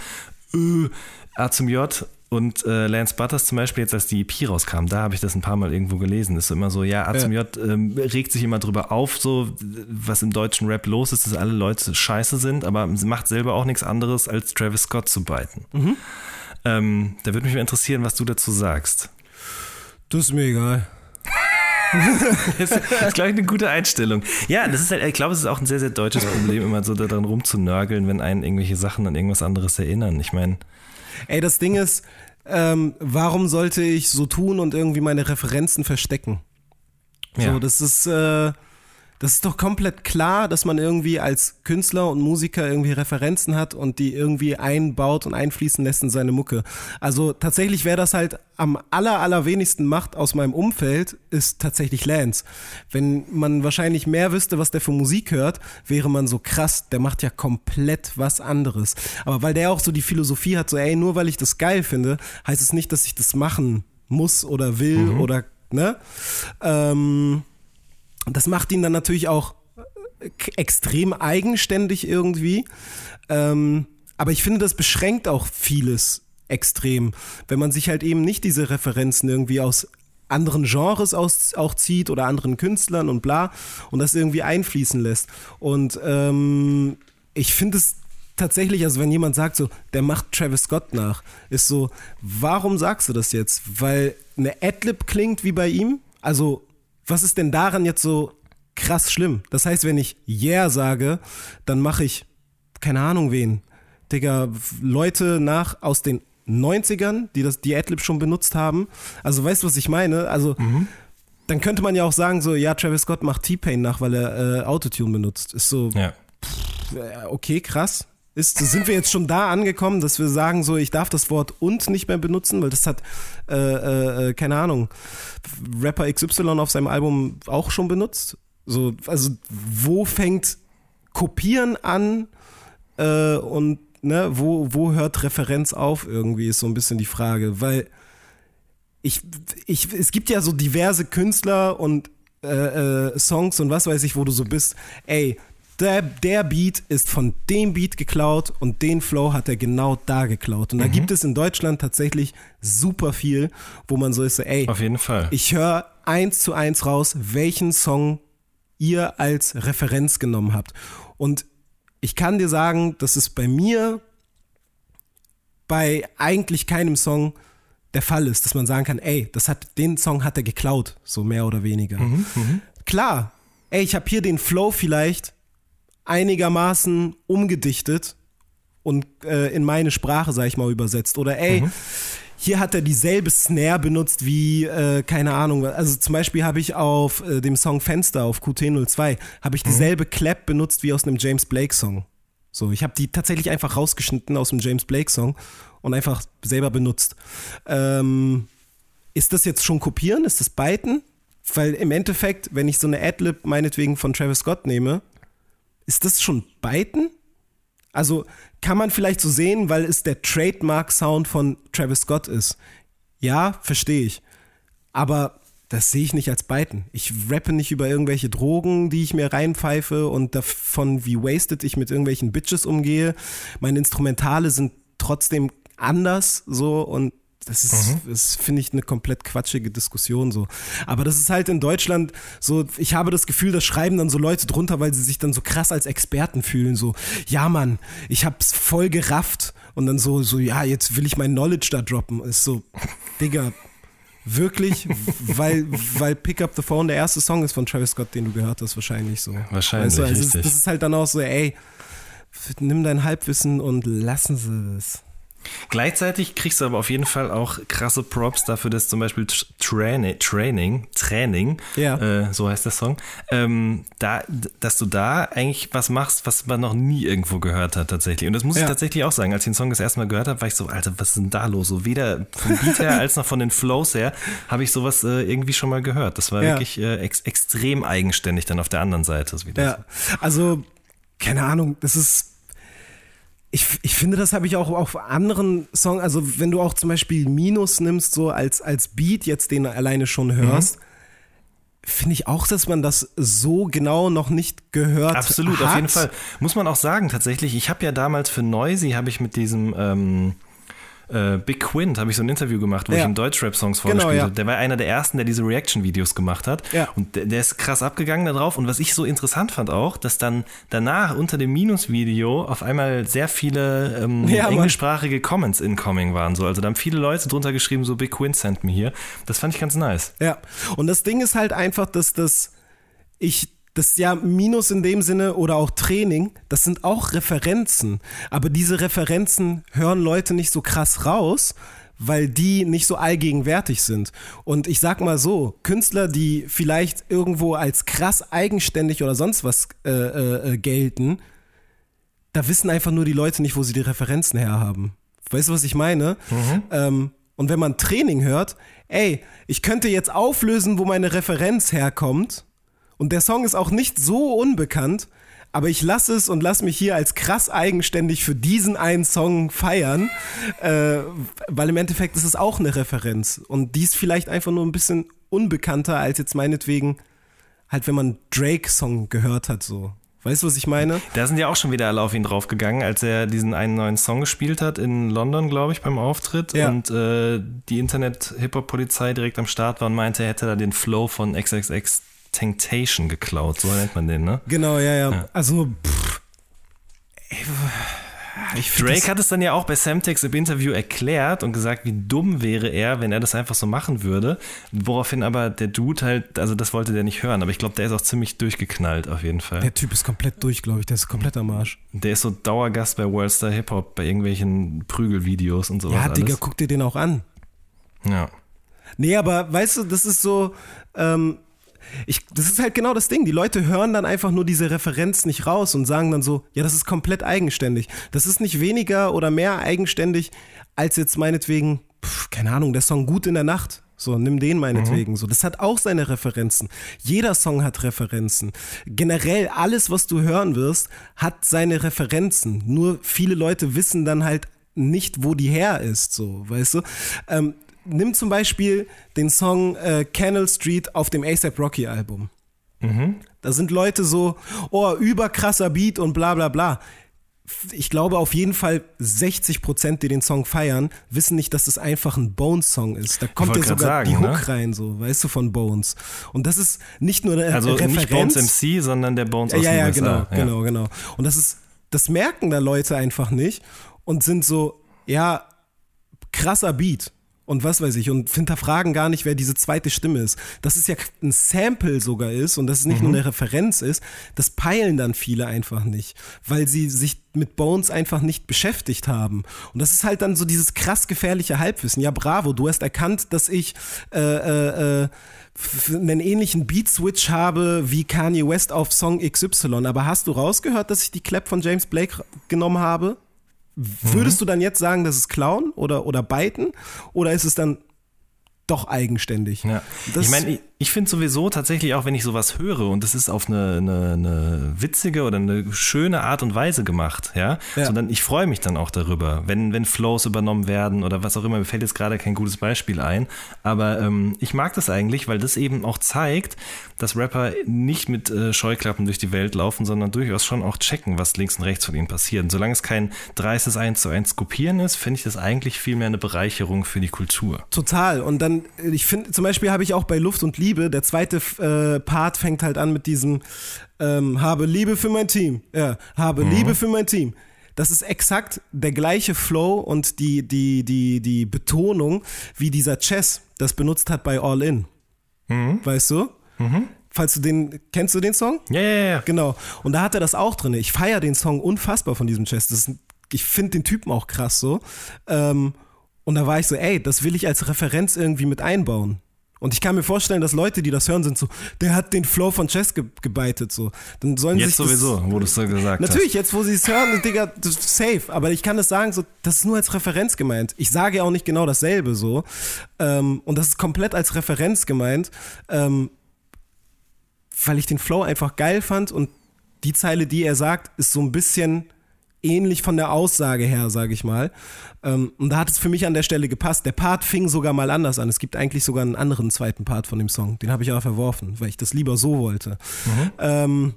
äh, A zum J und äh, Lance Butters zum Beispiel, jetzt als die EP rauskam, da habe ich das ein paar Mal irgendwo gelesen. Ist so immer so, ja, A zum J ähm, regt sich immer drüber auf, so was im deutschen Rap los ist, dass alle Leute scheiße sind, aber sie macht selber auch nichts anderes, als Travis Scott zu beiten. Ähm, da würde mich mal interessieren, was du dazu sagst. Das ist mir egal. Das ist, glaube ich, eine gute Einstellung. Ja, das ist halt, ich glaube, es ist auch ein sehr, sehr deutsches Problem, immer so daran rumzunörgeln, wenn einen irgendwelche Sachen an irgendwas anderes erinnern. Ich meine, Ey, das Ding ist, ähm, warum sollte ich so tun und irgendwie meine Referenzen verstecken? Ja. So, das ist, äh, das ist doch komplett klar, dass man irgendwie als Künstler und Musiker irgendwie Referenzen hat und die irgendwie einbaut und einfließen lässt in seine Mucke. Also tatsächlich wäre das halt am aller, allerwenigsten macht aus meinem Umfeld, ist tatsächlich Lance. Wenn man wahrscheinlich mehr wüsste, was der für Musik hört, wäre man so krass, der macht ja komplett was anderes. Aber weil der auch so die Philosophie hat, so ey, nur weil ich das geil finde, heißt es nicht, dass ich das machen muss oder will oder, ne? Ähm, das macht ihn dann natürlich auch äh, extrem eigenständig irgendwie. Ähm, aber ich finde, das beschränkt auch vieles extrem, wenn man sich halt eben nicht diese Referenzen irgendwie aus anderen Genres aus, auch zieht oder anderen Künstlern und bla und das irgendwie einfließen lässt. Und ähm, ich finde es tatsächlich, also wenn jemand sagt so, der macht Travis Scott nach, ist so, warum sagst du das jetzt? Weil eine Adlib klingt wie bei ihm? Also, was ist denn daran jetzt so krass schlimm? Das heißt, wenn ich Yeah sage, dann mache ich, keine Ahnung wen, Digga, Leute nach aus den 90ern, die das, die Adlib schon benutzt haben. Also, weißt du, was ich meine? Also, dann könnte man ja auch sagen, so, ja, Travis Scott macht T-Pain nach, weil er äh, Autotune benutzt. Ist so, ja. äh, okay, krass. Ist, sind wir jetzt schon da angekommen, dass wir sagen, so, ich darf das Wort und nicht mehr benutzen, weil das hat, äh, äh, äh, keine Ahnung, Rapper XY auf seinem Album auch schon benutzt. So, also, wo fängt Kopieren an äh, und ne, wo, wo hört Referenz auf irgendwie, ist so ein bisschen die Frage, weil ich, ich, es gibt ja so diverse Künstler und äh, äh, Songs und was weiß ich, wo du so bist, ey, der, der Beat ist von dem Beat geklaut und den Flow hat er genau da geklaut. Und da gibt es in Deutschland tatsächlich super viel, wo man so ist, so, ey, Auf jeden Fall. ich höre eins zu eins raus, welchen Song ihr als Referenz genommen habt. Und ich kann dir sagen, dass es bei mir bei eigentlich keinem Song der Fall ist, dass man sagen kann, ey, das hat, den Song hat er geklaut, so mehr oder weniger. Klar, ey, ich habe hier den Flow vielleicht einigermaßen umgedichtet und äh, in meine Sprache, sag ich mal, übersetzt. Oder ey, hier hat er dieselbe Snare benutzt wie, äh, keine Ahnung, also zum Beispiel habe ich auf äh, dem Song Fenster auf QT02, habe ich dieselbe Clap benutzt wie aus einem James Blake Song. So, ich habe die tatsächlich einfach rausgeschnitten aus dem James Blake Song und einfach selber benutzt. Ähm, ist das jetzt schon kopieren? Ist das Byten? Weil im Endeffekt, wenn ich so eine Adlib meinetwegen von Travis Scott nehme, ist das schon Byten? Also kann man vielleicht so sehen, weil es der Trademark-Sound von Travis Scott ist. Ja, verstehe ich. Aber das sehe ich nicht als Byten. Ich rappe nicht über irgendwelche Drogen, die ich mir reinpfeife und davon, wie wasted ich mit irgendwelchen Bitches umgehe. Meine Instrumentale sind trotzdem anders so und das ist, das finde ich eine komplett quatschige Diskussion so. Aber das ist halt in Deutschland so, ich habe das Gefühl, das schreiben dann so Leute drunter, weil sie sich dann so krass als Experten fühlen, so, ja Mann, ich hab's voll gerafft und dann so, so, ja, jetzt will ich mein Knowledge da droppen. Ist so, Digga, wirklich, weil, weil Pick Up the Phone der erste Song ist von Travis Scott, den du gehört hast, wahrscheinlich so. Wahrscheinlich, Weißt du, also das ist halt dann auch so, ey, nimm dein Halbwissen und lassen sie es. Gleichzeitig kriegst du aber auf jeden Fall auch krasse Props dafür, dass zum Beispiel Training, Training, Training, Ja. äh, so heißt der Song, ähm, da, dass du da eigentlich was machst, was man noch nie irgendwo gehört hat tatsächlich. Und das muss ich Ja. tatsächlich auch sagen. Als ich den Song das erste Mal gehört habe, war ich so, Alter, was ist denn da los? So weder vom Beat her als noch von den Flows her habe ich sowas äh, irgendwie schon mal gehört. Das war Ja. wirklich äh, ex extrem eigenständig dann auf der anderen Seite. Wieder. Ja, also, keine Ahnung, das ist. Ich, ich finde, das habe ich auch auf anderen Songs, also wenn du auch zum Beispiel Minus nimmst, so als, als Beat jetzt den alleine schon hörst, finde ich auch, dass man das so genau noch nicht gehört hat. Absolut, auf jeden Fall. Muss man auch sagen, tatsächlich, ich habe ja damals für Noisy, habe ich mit diesem ähm, äh, Big Quint, habe ich so ein Interview gemacht, wo Ja. ich ihm Deutschrap-Songs Genau, vorgespielt ja. habe. Der war einer der ersten, der diese Reaction-Videos gemacht hat. Ja. Und der, der ist krass abgegangen darauf. Und was ich so interessant fand auch, dass dann danach unter dem Minus-Video auf einmal sehr viele ähm, (laughs) Ja, Mann. englischsprachige Comments incoming waren. So. Also da haben viele Leute drunter geschrieben, so Big Quint sent me hier. Das fand ich ganz nice. Ja, und das Ding ist halt einfach, dass das ich das ja Minus in dem Sinne oder auch Training, das sind auch Referenzen, aber diese Referenzen hören Leute nicht so krass raus, weil die nicht so allgegenwärtig sind. Und ich sag mal so, Künstler, die vielleicht irgendwo als krass eigenständig oder sonst was äh, äh, gelten, da wissen einfach nur die Leute nicht, wo sie die Referenzen herhaben. Weißt du, was ich meine? Ähm, und wenn man Training hört, ey, ich könnte jetzt auflösen, wo meine Referenz herkommt. Und der Song ist auch nicht so unbekannt, aber ich lasse es und lasse mich hier als krass eigenständig für diesen einen Song feiern, äh, weil im Endeffekt ist es auch eine Referenz. Und die ist vielleicht einfach nur ein bisschen unbekannter als jetzt meinetwegen, halt wenn man Drake-Song gehört hat, so. Weißt du, was ich meine? Da sind ja auch schon wieder alle auf ihn draufgegangen, als er diesen einen neuen Song gespielt hat in London, glaube ich, beim Auftritt. Ja. Und äh, die Internet-Hip-Hop-Polizei direkt am Start war und meinte, er hätte da den Flow von XXX Temptation geklaut. So nennt man den, ne? Genau, ja, ja. Also, pff, ey, Drake hat es dann ja auch bei Semtex im Interview erklärt und gesagt, wie dumm wäre er, wenn er das einfach so machen würde. Woraufhin aber der Dude halt, also das wollte der nicht hören, aber ich glaube, der ist auch ziemlich durchgeknallt auf jeden Fall. Der Typ ist komplett durch, glaube ich. Der ist komplett am Arsch. Der ist so Dauergast bei Worldstar Hip Hop, bei irgendwelchen Prügelvideos und sowas. Ja, alles. Digga, guck dir den auch an. Ja. Nee, aber weißt du, das ist so, ähm, ich, das ist halt genau das Ding. Die Leute hören dann einfach nur diese Referenz nicht raus und sagen dann so, ja, das ist komplett eigenständig. Das ist nicht weniger oder mehr eigenständig als jetzt meinetwegen, pf, keine Ahnung, der Song Gut in der Nacht. So, nimm den meinetwegen. So, das hat auch seine Referenzen. Jeder Song hat Referenzen. Generell alles, was du hören wirst, hat seine Referenzen. Nur viele Leute wissen dann halt nicht, wo die her ist. So, weißt du? Ähm, nimm zum Beispiel den Song äh, Canal Street auf dem ASAP Rocky Album. Da sind Leute so, oh, überkrasser Beat und bla bla bla. Ich glaube auf jeden Fall 60 Prozent, die den Song feiern, wissen nicht, dass das einfach ein Bones-Song ist. Da kommt ja sogar sagen, die Hook ne? rein, so, weißt du, von Bones. Und das ist nicht nur eine Also Referenz. nicht Bones MC, sondern der Bones aus Ja, ja, USA. genau, ja. genau, genau. Und das ist, das merken da Leute einfach nicht und sind so, ja, krasser Beat und was weiß ich und hinterfragen gar nicht, wer diese zweite Stimme ist. Dass es ja ein Sample sogar ist und dass es nicht Mhm. nur eine Referenz ist, das peilen dann viele einfach nicht, weil sie sich mit Bones einfach nicht beschäftigt haben. Und das ist halt dann so dieses krass gefährliche Halbwissen. Ja, bravo, du hast erkannt, dass ich äh, äh, äh, einen ähnlichen Beat-Switch habe wie Kanye West auf Song XY. Aber hast du rausgehört, dass ich die Clap von James Blake genommen habe? Würdest du dann jetzt sagen, das ist Clown oder, oder Biten? Oder ist es dann doch eigenständig? Ja. Das- ich meine, ich, finde sowieso tatsächlich auch, wenn ich sowas höre und es ist auf eine, eine, eine witzige oder eine schöne Art und Weise gemacht, ja, Ja. sondern ich freue mich dann auch darüber, wenn, wenn Flows übernommen werden oder was auch immer. Mir fällt jetzt gerade kein gutes Beispiel ein, aber ähm, ich mag das eigentlich, weil das eben auch zeigt, dass Rapper nicht mit äh, Scheuklappen durch die Welt laufen, sondern durchaus schon auch checken, was links und rechts von ihnen passiert. Und solange es kein dreistes Eins zu eins Kopieren ist, finde ich das eigentlich vielmehr eine Bereicherung für die Kultur. Total. Und dann, ich finde, zum Beispiel habe ich auch bei Luft und Liebe, der zweite äh, Part fängt halt an mit diesem ähm, Habe Liebe für mein Team. Ja, habe Liebe für mein Team. Das ist exakt der gleiche Flow und die, die, die, die Betonung, wie dieser Chess das benutzt hat bei All In. Weißt du? Falls du den, kennst du den Song? Ja, ja, ja. Genau. Und da hat er das auch drin. Ich feiere den Song unfassbar von diesem Chess. Das ist ich finde den Typen auch krass so. Ähm, und da war ich so, ey, das will ich als Referenz irgendwie mit einbauen. Und ich kann mir vorstellen, dass Leute, die das hören, sind so, der hat den Flow von Chess ge gebeitet, so. Dann sollen Jetzt sich sowieso, wo du es so gesagt Natürlich, hast. jetzt wo sie es hören, (laughs) Digga, das ist safe. Aber ich kann das sagen, so, das ist nur als Referenz gemeint. Ich sage ja auch nicht genau dasselbe so. Ähm, und das ist komplett als Referenz gemeint, ähm, weil ich den Flow einfach geil fand und die Zeile, die er sagt, ist so ein bisschen ähnlich von der Aussage her, sage ich mal. Ähm, und da hat es für mich an der Stelle gepasst. Der Part fing sogar mal anders an. Es gibt eigentlich sogar einen anderen zweiten Part von dem Song. Den habe ich aber verworfen, weil ich das lieber so wollte. Ähm,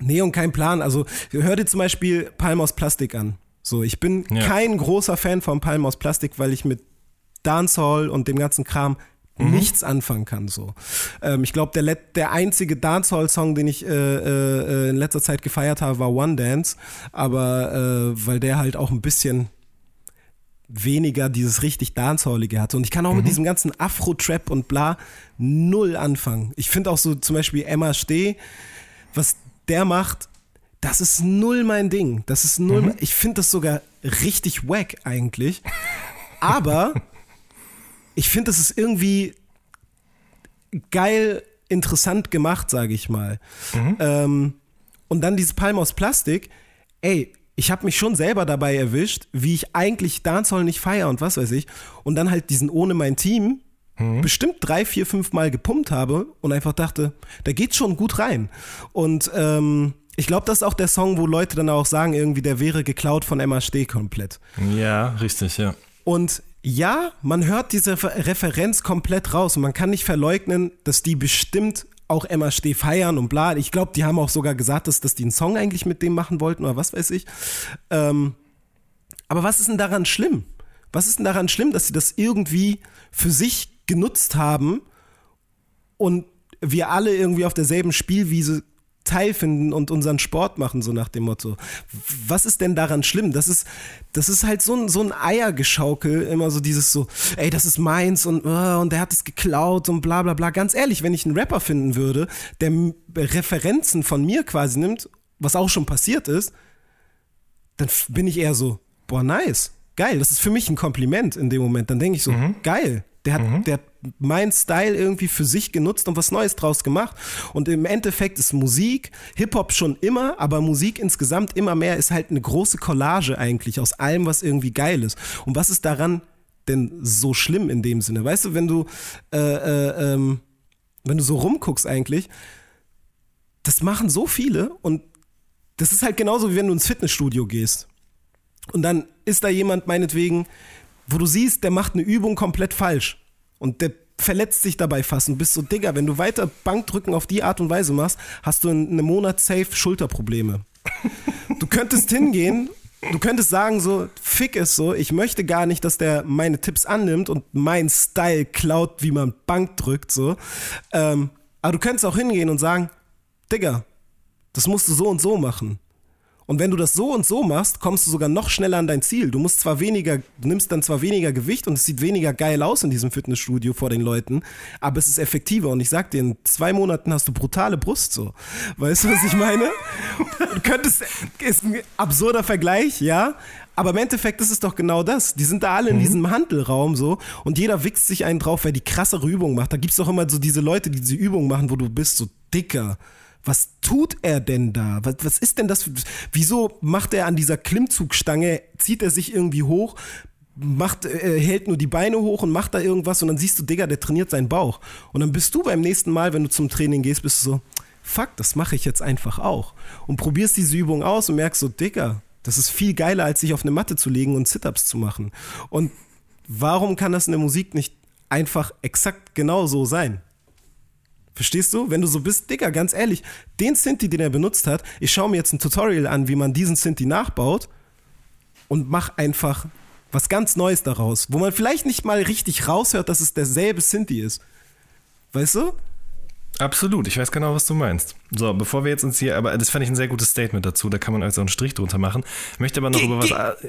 nee, und kein Plan. Also hör dir zum Beispiel Palm aus Plastik an. So, ich bin Ja. kein großer Fan von Palm aus Plastik, weil ich mit Dancehall und dem ganzen Kram nichts anfangen kann. So, ähm, ich glaube, der, der einzige Dancehall-Song, den ich äh, äh, in letzter Zeit gefeiert habe, war One Dance, aber äh, weil der halt auch ein bisschen weniger dieses richtig Dancehallige hatte. Und ich kann auch mit diesem ganzen Afro-Trap und bla null anfangen. Ich finde auch so zum Beispiel Emma Steh, was der macht, das ist null mein Ding. Das ist null. mein- Ich finde das sogar richtig wack eigentlich. Aber (laughs) ich finde, das ist irgendwie geil, interessant gemacht, sage ich mal. Ähm, und dann dieses Palm aus Plastik. Ey, ich habe mich schon selber dabei erwischt, wie ich eigentlich Dancehall nicht feier und was weiß ich. Und dann halt diesen ohne mein Team bestimmt drei, vier, fünf Mal gepumpt habe und einfach dachte, da geht schon gut rein. Und ähm, ich glaube, das ist auch der Song, wo Leute dann auch sagen, irgendwie, der wäre geklaut von Emma Steh komplett. Ja, richtig, ja. Und ja, man hört diese Refer- Referenz komplett raus und man kann nicht verleugnen, dass die bestimmt auch Steh feiern und bla. Ich glaube, die haben auch sogar gesagt, dass, dass die einen Song eigentlich mit dem machen wollten oder was weiß ich. Ähm, aber was ist denn daran schlimm? Was ist denn daran schlimm, dass sie das irgendwie für sich genutzt haben und wir alle irgendwie auf derselben Spielwiese teilfinden und unseren Sport machen, so nach dem Motto. Was ist denn daran schlimm? Das ist, das ist halt so ein, so ein Eiergeschaukel, immer so dieses so, ey, das ist meins und, äh, und der hat es geklaut und bla bla bla. Ganz ehrlich, wenn ich einen Rapper finden würde, der Referenzen von mir quasi nimmt, was auch schon passiert ist, dann bin ich eher so, boah, nice, geil, das ist für mich ein Kompliment in dem Moment. Dann denke ich so, geil, der hat, der hat meinen Style irgendwie für sich genutzt und was Neues draus gemacht. Und im Endeffekt ist Musik, Hip-Hop schon immer, aber Musik insgesamt immer mehr ist halt eine große Collage eigentlich aus allem, was irgendwie geil ist. Und was ist daran denn so schlimm in dem Sinne? Weißt du, wenn du, äh, äh, ähm, wenn du so rumguckst eigentlich, das machen so viele und das ist halt genauso wie wenn du ins Fitnessstudio gehst. Und dann ist da jemand meinetwegen, wo du siehst, der macht eine Übung komplett falsch. Und der verletzt sich dabei fast und bist so, Digga, wenn du weiter Bankdrücken auf die Art und Weise machst, hast du in einem Monat safe Schulterprobleme. (laughs) Du könntest hingehen, du könntest sagen so, fick es so, ich möchte gar nicht, dass der meine Tipps annimmt und meinen Style klaut, wie man Bank drückt, so. Ähm, aber du könntest auch hingehen und sagen, Digga, das musst du so und so machen. Und wenn du das so und so machst, kommst du sogar noch schneller an dein Ziel. Du musst zwar weniger, du nimmst dann zwar weniger Gewicht und es sieht weniger geil aus in diesem Fitnessstudio vor den Leuten, aber es ist effektiver. Und ich sag dir, in zwei Monaten hast du brutale Brust so. Weißt du, was ich meine? Du könntest, ist ein absurder Vergleich, ja. Aber im Endeffekt ist es doch genau das. Die sind da alle in diesem Handelraum so und jeder wichst sich einen drauf, wer die krassere Übung macht. Da gibt's doch immer so diese Leute, die diese Übung machen, wo du bist so dicker. Was tut er denn da? Was, was ist denn das? Wieso macht er an dieser Klimmzugstange, zieht er sich irgendwie hoch, macht, äh, hält nur die Beine hoch und macht da irgendwas und dann siehst du, Digga, der trainiert seinen Bauch. Und dann bist du beim nächsten Mal, wenn du zum Training gehst, bist du so, fuck, das mache ich jetzt einfach auch. Und probierst diese Übung aus und merkst so, Digga, das ist viel geiler, als sich auf eine Matte zu legen und Sit-Ups zu machen. Und warum kann das in der Musik nicht einfach exakt genau so sein? Verstehst du? Wenn du so bist, Digga, ganz ehrlich, den Sinti, den er benutzt hat, ich schaue mir jetzt ein Tutorial an, wie man diesen Sinti nachbaut und mach einfach was ganz Neues daraus, wo man vielleicht nicht mal richtig raushört, dass es derselbe Sinti ist. Weißt du? Absolut, ich weiß genau, was du meinst. So, bevor wir jetzt uns hier, aber das fand ich ein sehr gutes Statement dazu, da kann man also einen Strich drunter machen. Ich möchte aber noch über was. (laughs)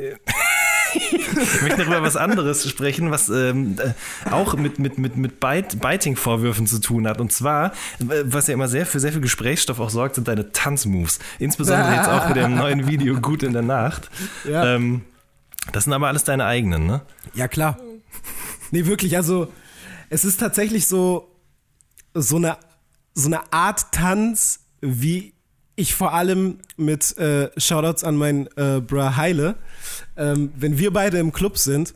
ich möchte noch über was anderes sprechen, was ähm, äh, auch mit, mit, mit, mit Bite, Biting-Vorwürfen zu tun hat. Und zwar, äh, was ja immer sehr für sehr viel Gesprächsstoff auch sorgt, sind deine Tanzmoves. Insbesondere jetzt auch mit dem (laughs) neuen Video Gut in der Nacht. Ja. Ähm, das sind aber alles deine eigenen, ne? Ja, klar. Nee, wirklich, also es ist tatsächlich so, so eine, so eine Art Tanz, wie ich vor allem mit äh, Shoutouts an meinen äh, Bra Heile, ähm, wenn wir beide im Club sind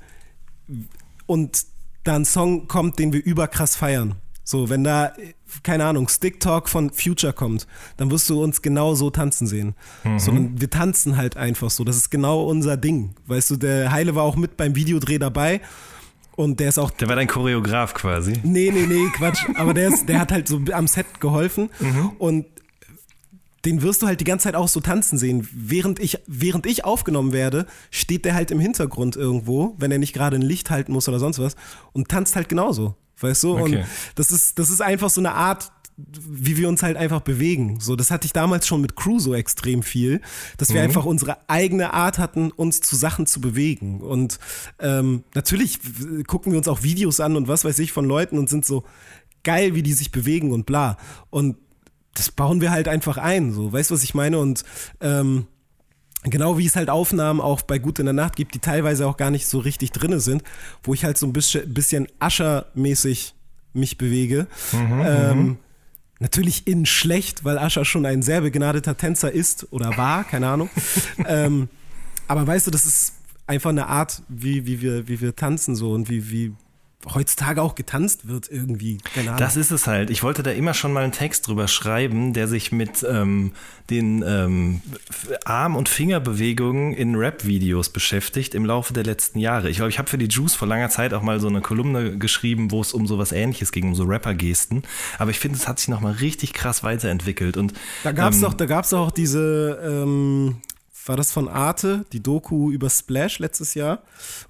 und da ein Song kommt, den wir überkrass feiern. So, wenn da, keine Ahnung, Stick Talk von Future kommt, dann wirst du uns genau so tanzen sehen. So, dann, wir tanzen halt einfach so. Das ist genau unser Ding. Weißt du, der Heile war auch mit beim Videodreh dabei und der ist auch Der war dein Choreograf quasi. Nee, nee, nee, Quatsch. Aber der, ist, der hat halt so am Set geholfen und den wirst du halt die ganze Zeit auch so tanzen sehen. Während ich, während ich aufgenommen werde, steht der halt im Hintergrund irgendwo, wenn er nicht gerade ein Licht halten muss oder sonst was und tanzt halt genauso. Weißt du? Und Okay. das ist, das ist einfach so eine Art, wie wir uns halt einfach bewegen. So, das hatte ich damals schon mit Crew so extrem viel, dass wir einfach unsere eigene Art hatten, uns zu Sachen zu bewegen. Und ähm, natürlich gucken wir uns auch Videos an und was weiß ich von Leuten und sind so geil, wie die sich bewegen und bla. Und das bauen wir halt einfach ein. So, weißt du, was ich meine? Und ähm, Genau wie es halt Aufnahmen auch bei Gut in der Nacht gibt, die teilweise auch gar nicht so richtig drinne sind, wo ich halt so ein bisschen, bisschen Ascher-mäßig mich bewege. ähm, natürlich in schlecht, weil Ascher schon ein sehr begnadeter Tänzer ist oder war, keine Ahnung. (laughs) ähm, aber weißt du, das ist einfach eine Art, wie, wie, wir, wie wir tanzen so und wie, wie heutzutage auch getanzt wird irgendwie. Keine Ahnung. Das ist es halt. Ich wollte da immer schon mal einen Text drüber schreiben, der sich mit ähm, den ähm, Arm- und Fingerbewegungen in Rap-Videos beschäftigt im Laufe der letzten Jahre. Ich glaube, ich habe für die Juice vor langer Zeit auch mal so eine Kolumne geschrieben, wo es um sowas ähnliches ging, um so Rapper-Gesten. Aber ich finde, es hat sich nochmal richtig krass weiterentwickelt. Und Da gab's ähm, doch, da gab's auch diese, ähm, war das von Arte, die Doku über Splash letztes Jahr,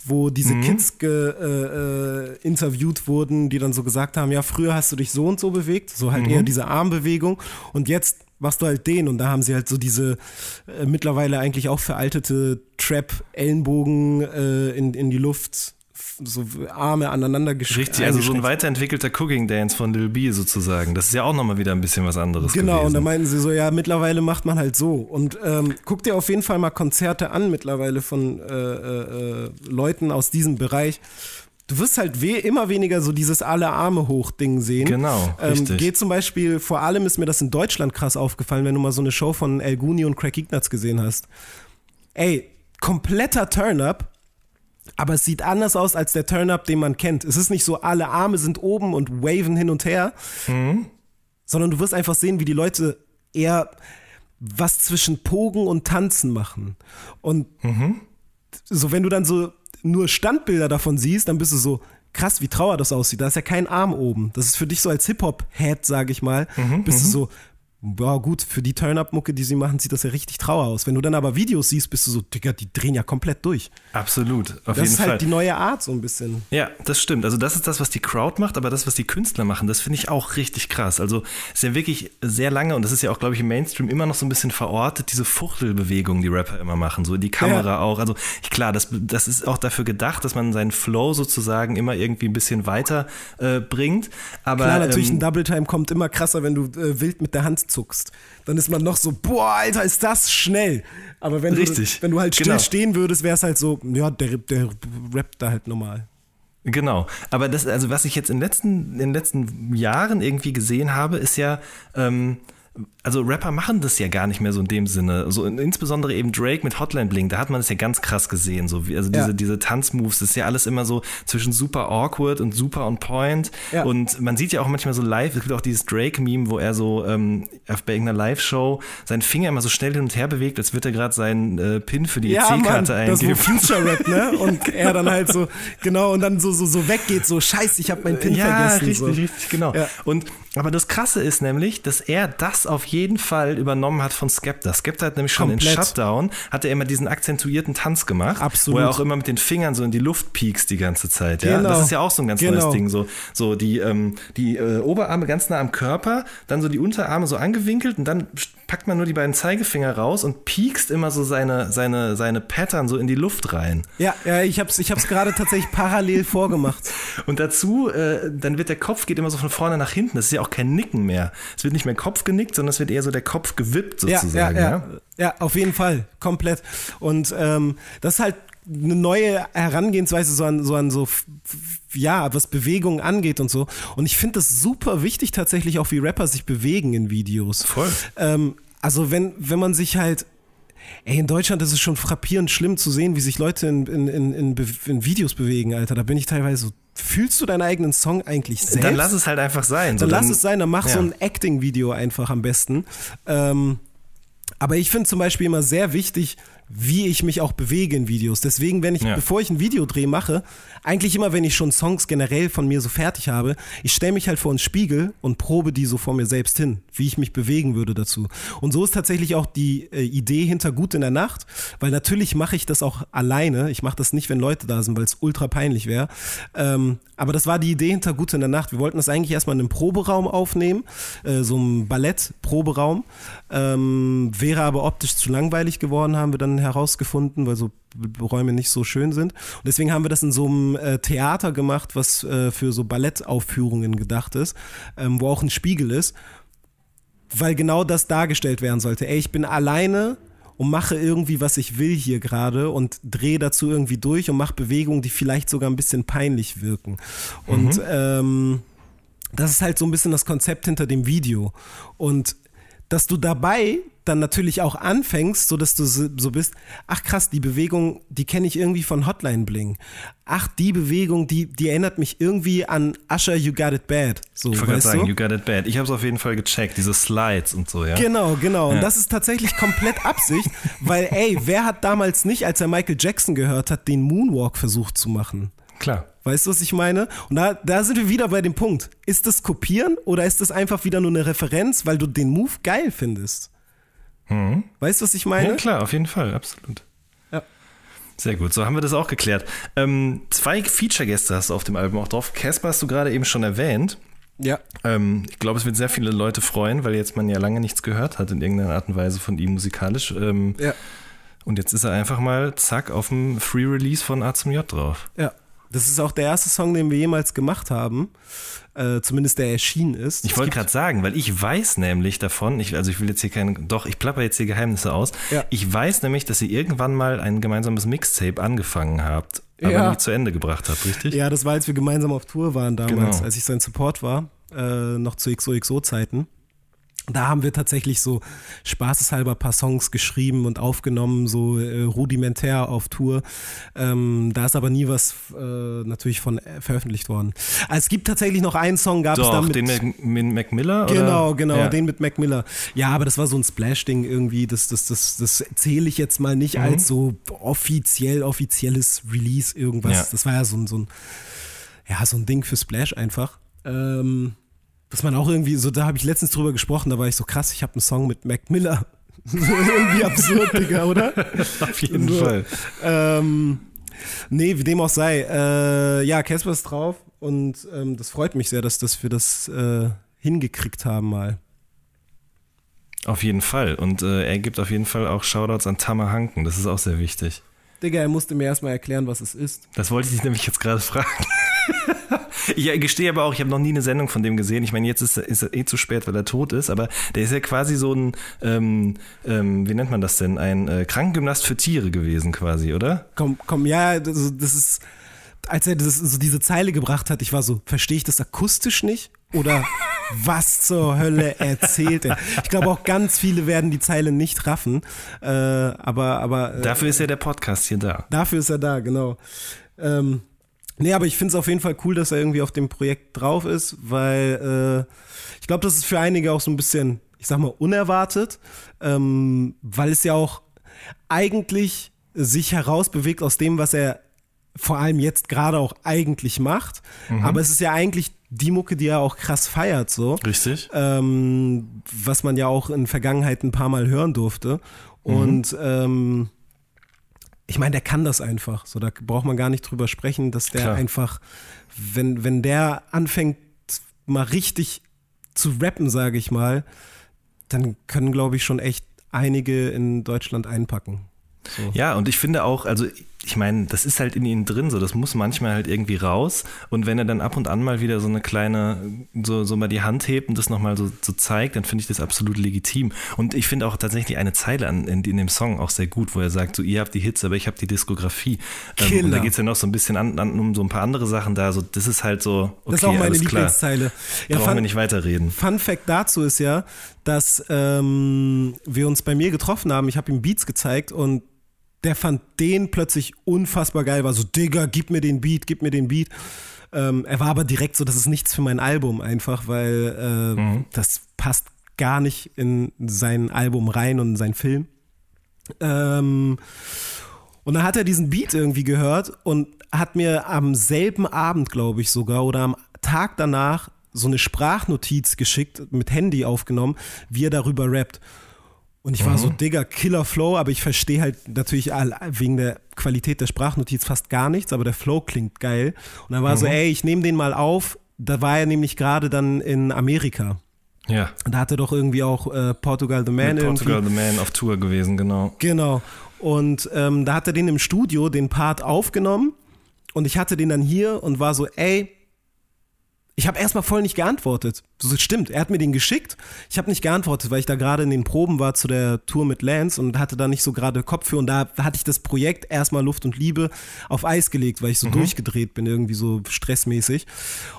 wo diese Mhm. Kids ge, äh, äh, interviewt wurden, die dann so gesagt haben, ja, früher hast du dich so und so bewegt, so Mhm. halt eher diese Armbewegung und jetzt machst du halt den und da haben sie halt so diese äh, mittlerweile eigentlich auch veraltete Trap-Ellenbogen äh, in, in die Luft, so Arme aneinander geschickt. Richtig, also so ein weiterentwickelter Cooking Dance von Lil B sozusagen. Das ist ja auch nochmal wieder ein bisschen was anderes Genau, und gewesen. da meinten sie so, ja, mittlerweile macht man halt so. Und ähm, guck dir auf jeden Fall mal Konzerte an mittlerweile von äh, äh, äh, Leuten aus diesem Bereich. Du wirst halt we immer weniger so dieses alle Arme hoch Ding sehen. Genau, Ähm, richtig. geht zum Beispiel, vor allem ist mir das in Deutschland krass aufgefallen, wenn du mal so eine Show von El Guni und Craig Ignatz gesehen hast. Ey, kompletter Turn-Up, aber es sieht anders aus als der Turn-Up, den man kennt. Es ist nicht so, alle Arme sind oben und waven hin und her, sondern du wirst einfach sehen, wie die Leute eher was zwischen Pogen und Tanzen machen. Und so, wenn du dann so nur Standbilder davon siehst, dann bist du so, krass, wie trauer das aussieht. Da ist ja kein Arm oben. Das ist für dich so als Hip-Hop-Head, sag ich mal, bist du so, ja gut, für die Turn-Up-Mucke, die sie machen, sieht das ja richtig trauer aus. Wenn du dann aber Videos siehst, bist du so, Digga, die drehen ja komplett durch. Absolut, auf Das jeden ist Fall. halt die neue Art so ein bisschen. Ja, das stimmt. Also das ist das, was die Crowd macht, aber das, was die Künstler machen, das finde ich auch richtig krass. Also es ist ja wirklich sehr lange und das ist ja auch, glaube ich, im Mainstream immer noch so ein bisschen verortet, diese Fuchtelbewegung, die Rapper immer machen, so in die Kamera Ja. auch. Also klar, das, das ist auch dafür gedacht, dass man seinen Flow sozusagen immer irgendwie ein bisschen weiter äh, bringt. Aber Klar, natürlich ähm, ein Double Time kommt immer krasser, wenn du äh, wild mit der Hand zuckst. Dann ist man noch so, boah, Alter, ist das schnell. Aber wenn, Richtig, du, wenn du halt still genau. stehen würdest, wäre es halt so, ja, der, der rappt da halt normal. Genau. Aber das, also was ich jetzt in den letzten, in den letzten Jahren irgendwie gesehen habe, ist ja, ähm, also Rapper machen das ja gar nicht mehr so in dem Sinne. So in, insbesondere eben Drake mit Hotline Bling, da hat man das ja ganz krass gesehen. So wie, also diese, Ja. diese Tanzmoves, das ist ja alles immer so zwischen super awkward und super on point. Ja. Und man sieht ja auch manchmal so live, es gibt auch dieses Drake-Meme, wo er so ähm, auf bei irgendeiner Live-Show seinen Finger immer so schnell hin und her bewegt, als würde er gerade seinen äh, Pin für die Ja, EC-Karte das eingeben. Future Rap, ne? Und er dann halt so, genau, und dann so, so, so weggeht, so, scheiße, ich habe meinen Pin ja, vergessen. richtig, so. richtig, genau. Ja. Und aber das Krasse ist nämlich, dass er das auf jeden jeden Fall übernommen hat von Skepta. Skepta hat nämlich schon Komplett. in Shutdown, hat er immer diesen akzentuierten Tanz gemacht, Absolut. wo er auch immer mit den Fingern so in die Luft piekst die ganze Zeit. Ja? Genau. Das ist ja auch so ein ganz Genau. neues Ding. So, so die, ähm, die äh, Oberarme ganz nah am Körper, dann so die Unterarme so angewinkelt und dann packt man nur die beiden Zeigefinger raus und piekst immer so seine, seine, seine Pattern so in die Luft rein. Ja, ja ich hab's, ich hab's gerade tatsächlich parallel vorgemacht. Und dazu, äh, dann wird der Kopf geht immer so von vorne nach hinten. Das ist ja auch kein Nicken mehr. Es wird nicht mehr Kopf genickt, sondern es wird eher so der Kopf gewippt Ja, sozusagen. ja, ja. ja, auf jeden Fall, komplett. Und ähm, das ist halt eine neue Herangehensweise so an so, an so ja, was Bewegung angeht und so. Und ich finde das super wichtig tatsächlich auch, wie Rapper sich bewegen in Videos. Voll. Ähm, also wenn, wenn man sich halt Ey, in Deutschland ist es schon frappierend schlimm zu sehen, wie sich Leute in, in, in, in, Videos bewegen, Alter. Da bin ich teilweise so, fühlst du deinen eigenen Song eigentlich selbst? Dann lass es halt einfach sein. So, Dann lass es sein, dann mach ja. so ein Acting-Video einfach am besten. Ähm, aber ich finde zum Beispiel immer sehr wichtig, wie ich mich auch bewege in Videos. Deswegen, wenn ich, Ja. bevor ich einen Videodreh mache, eigentlich immer, wenn ich schon Songs generell von mir so fertig habe, ich stelle mich halt vor einen Spiegel und probe die so vor mir selbst hin, wie ich mich bewegen würde dazu. Und so ist tatsächlich auch die äh, Idee hinter Gut in der Nacht, weil natürlich mache ich das auch alleine. Ich mache das nicht, wenn Leute da sind, weil es ultra peinlich wäre. Ähm, aber das war die Idee hinter Gut in der Nacht. Wir wollten das eigentlich erstmal in einem Proberaum aufnehmen, äh, so einem Ballett-Proberaum. Ähm, wäre aber optisch zu langweilig geworden, haben wir dann herausgefunden, weil so Räume nicht so schön sind. Und deswegen haben wir das in so einem äh, Theater gemacht, was äh, für so Ballettaufführungen gedacht ist, ähm, wo auch ein Spiegel ist, weil genau das dargestellt werden sollte. Ey, ich bin alleine und mache irgendwie, was ich will hier gerade und drehe dazu irgendwie durch und mache Bewegungen, die vielleicht sogar ein bisschen peinlich wirken. Und ähm, das ist halt so ein bisschen das Konzept hinter dem Video. Und dass du dabei dann natürlich auch anfängst, so dass du so bist, ach krass, die Bewegung, die kenne ich irgendwie von Hotline Bling. Ach, die Bewegung, die, die erinnert mich irgendwie an Usher You Got It Bad. So, Ich wollte sagen, du? you got it bad. Ich habe es auf jeden Fall gecheckt, diese Slides und so, ja. Genau, genau. Ja. Und das ist tatsächlich komplett (laughs) Absicht, weil, ey, wer hat damals nicht, als er Michael Jackson gehört hat, den Moonwalk versucht zu machen? Klar. Weißt du, was ich meine? Und da, da sind wir wieder bei dem Punkt. Ist das Kopieren oder ist das einfach wieder nur eine Referenz, weil du den Move geil findest? Weißt du, was ich meine? Ja, klar, auf jeden Fall, absolut. Ja. Sehr gut, so haben wir das auch geklärt. Ähm, zwei Feature-Gäste hast du auf dem Album auch drauf. Casper hast du gerade eben schon erwähnt. Ja. Ähm, ich glaube, es wird sehr viele Leute freuen, weil jetzt man ja lange nichts gehört hat in irgendeiner Art und Weise von ihm musikalisch. Ähm, Ja. Und jetzt ist er einfach mal zack auf dem Free Release von A zum J drauf. Ja. Das ist auch der erste Song, den wir jemals gemacht haben. Äh, zumindest der erschienen ist. Ich wollte gerade sagen, weil ich weiß nämlich davon, ich, also ich will jetzt hier keine, doch, ich plapper jetzt hier Geheimnisse aus. Ja. Ich weiß nämlich, dass ihr irgendwann mal ein gemeinsames Mixtape angefangen habt, aber Ja. nie zu Ende gebracht habt, richtig? Ja, das war, als wir gemeinsam auf Tour waren damals, Genau. als ich sein Support war, äh, noch zu XOXO-Zeiten. Da haben wir tatsächlich so spaßeshalber ein paar Songs geschrieben und aufgenommen, so äh, rudimentär auf Tour. Ähm, da ist aber nie was äh, natürlich von äh, veröffentlicht worden. Also es gibt tatsächlich noch einen Song, gab es Doch, da mit, den mit, mit Mac Miller? Genau, oder? genau, Ja. den mit Mac Miller. Ja, aber das war so ein Splash-Ding irgendwie. Das, das, das, das zähle ich jetzt mal nicht Mhm. als so offiziell, offizielles Release irgendwas. Ja. Das war ja so ein, so ein, ja, so ein Ding für Splash einfach. Ähm, dass man auch irgendwie, so da habe ich letztens drüber gesprochen, da war ich so krass, ich habe einen Song mit Mac Miller. (laughs) so irgendwie absurd, Digga, oder? (laughs) Auf jeden So. Fall. Ähm, nee, wie dem auch sei. Äh, ja, Casper ist drauf und ähm, das freut mich sehr, dass, dass wir das äh, hingekriegt haben mal. Auf jeden Fall. Und äh, er gibt auf jeden Fall auch Shoutouts an Tamer Hanken. Das ist auch sehr wichtig. Digga, er musste mir erstmal erklären, was es ist. Das wollte ich dich nämlich jetzt gerade fragen. (laughs) ich gestehe aber auch, ich habe noch nie eine Sendung von dem gesehen. Ich meine, jetzt ist, ist er eh zu spät, weil er tot ist, aber der ist ja quasi so ein, ähm, ähm, wie nennt man das denn? Ein äh, Krankengymnast für Tiere gewesen, quasi, oder? Komm, komm, ja, das, das ist, als er das, so diese Zeile gebracht hat, ich war so, verstehe ich das akustisch nicht? Oder (laughs) was zur Hölle erzählt er? Ich glaube auch ganz viele werden die Zeile nicht raffen, äh, aber, aber äh, Dafür ist ja der Podcast hier da. Dafür ist er da, genau. Ähm, nee, aber ich finde es auf jeden Fall cool, dass er irgendwie auf dem Projekt drauf ist, weil äh, ich glaube, das ist für einige auch so ein bisschen, ich sag mal, unerwartet, ähm, weil es ja auch eigentlich sich herausbewegt aus dem, was er vor allem jetzt gerade auch eigentlich macht. Aber es ist ja eigentlich die Mucke, die er auch krass feiert, so. Richtig. Ähm, was man ja auch in Vergangenheit ein paar Mal hören durfte. Und ähm, ich meine, der kann das einfach. So, da braucht man gar nicht drüber sprechen, dass der Klar. einfach, wenn, wenn der anfängt, mal richtig zu rappen, sage ich mal, dann können, glaube ich, schon echt einige in Deutschland einpacken. Ja, und ich finde auch, also ich meine, das ist halt in ihnen drin, so das muss manchmal halt irgendwie raus. Und wenn er dann ab und an mal wieder so eine kleine, so, so mal die Hand hebt und das nochmal so, so zeigt, dann finde ich das absolut legitim. Und ich finde auch tatsächlich eine Zeile an, in, in dem Song auch sehr gut, wo er sagt, so ihr habt die Hits, aber ich habe die Diskografie. Ähm, und Killer. da geht es ja noch so ein bisschen an, an, um so ein paar andere Sachen da. So, das ist halt so, okay, Das ist auch meine. Lieblingszeile. Ja, Brauchen wir fun, nicht weiterreden. Fun Fact dazu ist ja, dass ähm, wir uns bei mir getroffen haben. Ich habe ihm Beats gezeigt und der fand den plötzlich unfassbar geil. War so, Digga, gib mir den Beat, gib mir den Beat. Ähm, er war aber direkt so, das ist nichts für mein Album einfach, weil äh, das passt gar nicht in sein Album rein und in seinen Film. Ähm, und dann hat er diesen Beat irgendwie gehört und hat mir am selben Abend, glaube ich sogar, oder am Tag danach so eine Sprachnotiz geschickt, mit Handy aufgenommen, wie er darüber rappt. Und ich war so, Digga, Killer Flow, aber ich verstehe halt natürlich wegen der Qualität der Sprachnotiz fast gar nichts, aber der Flow klingt geil. Und dann war so, ey, ich nehme den mal auf. Da war er nämlich gerade dann in Amerika. Ja. Und da hat er doch irgendwie auch äh, Portugal the Man Mit irgendwie. Portugal the Man auf Tour gewesen, genau. Genau. Und ähm, da hat er den im Studio, den Part aufgenommen. Und ich hatte den dann hier und war so, ey, ich habe erstmal voll nicht geantwortet. Das stimmt, er hat mir den geschickt. Ich habe nicht geantwortet, weil ich da gerade in den Proben war zu der Tour mit Lance und hatte da nicht so gerade Kopf für. Und da hatte ich das Projekt erstmal Luft und Liebe auf Eis gelegt, weil ich so durchgedreht bin, irgendwie so stressmäßig.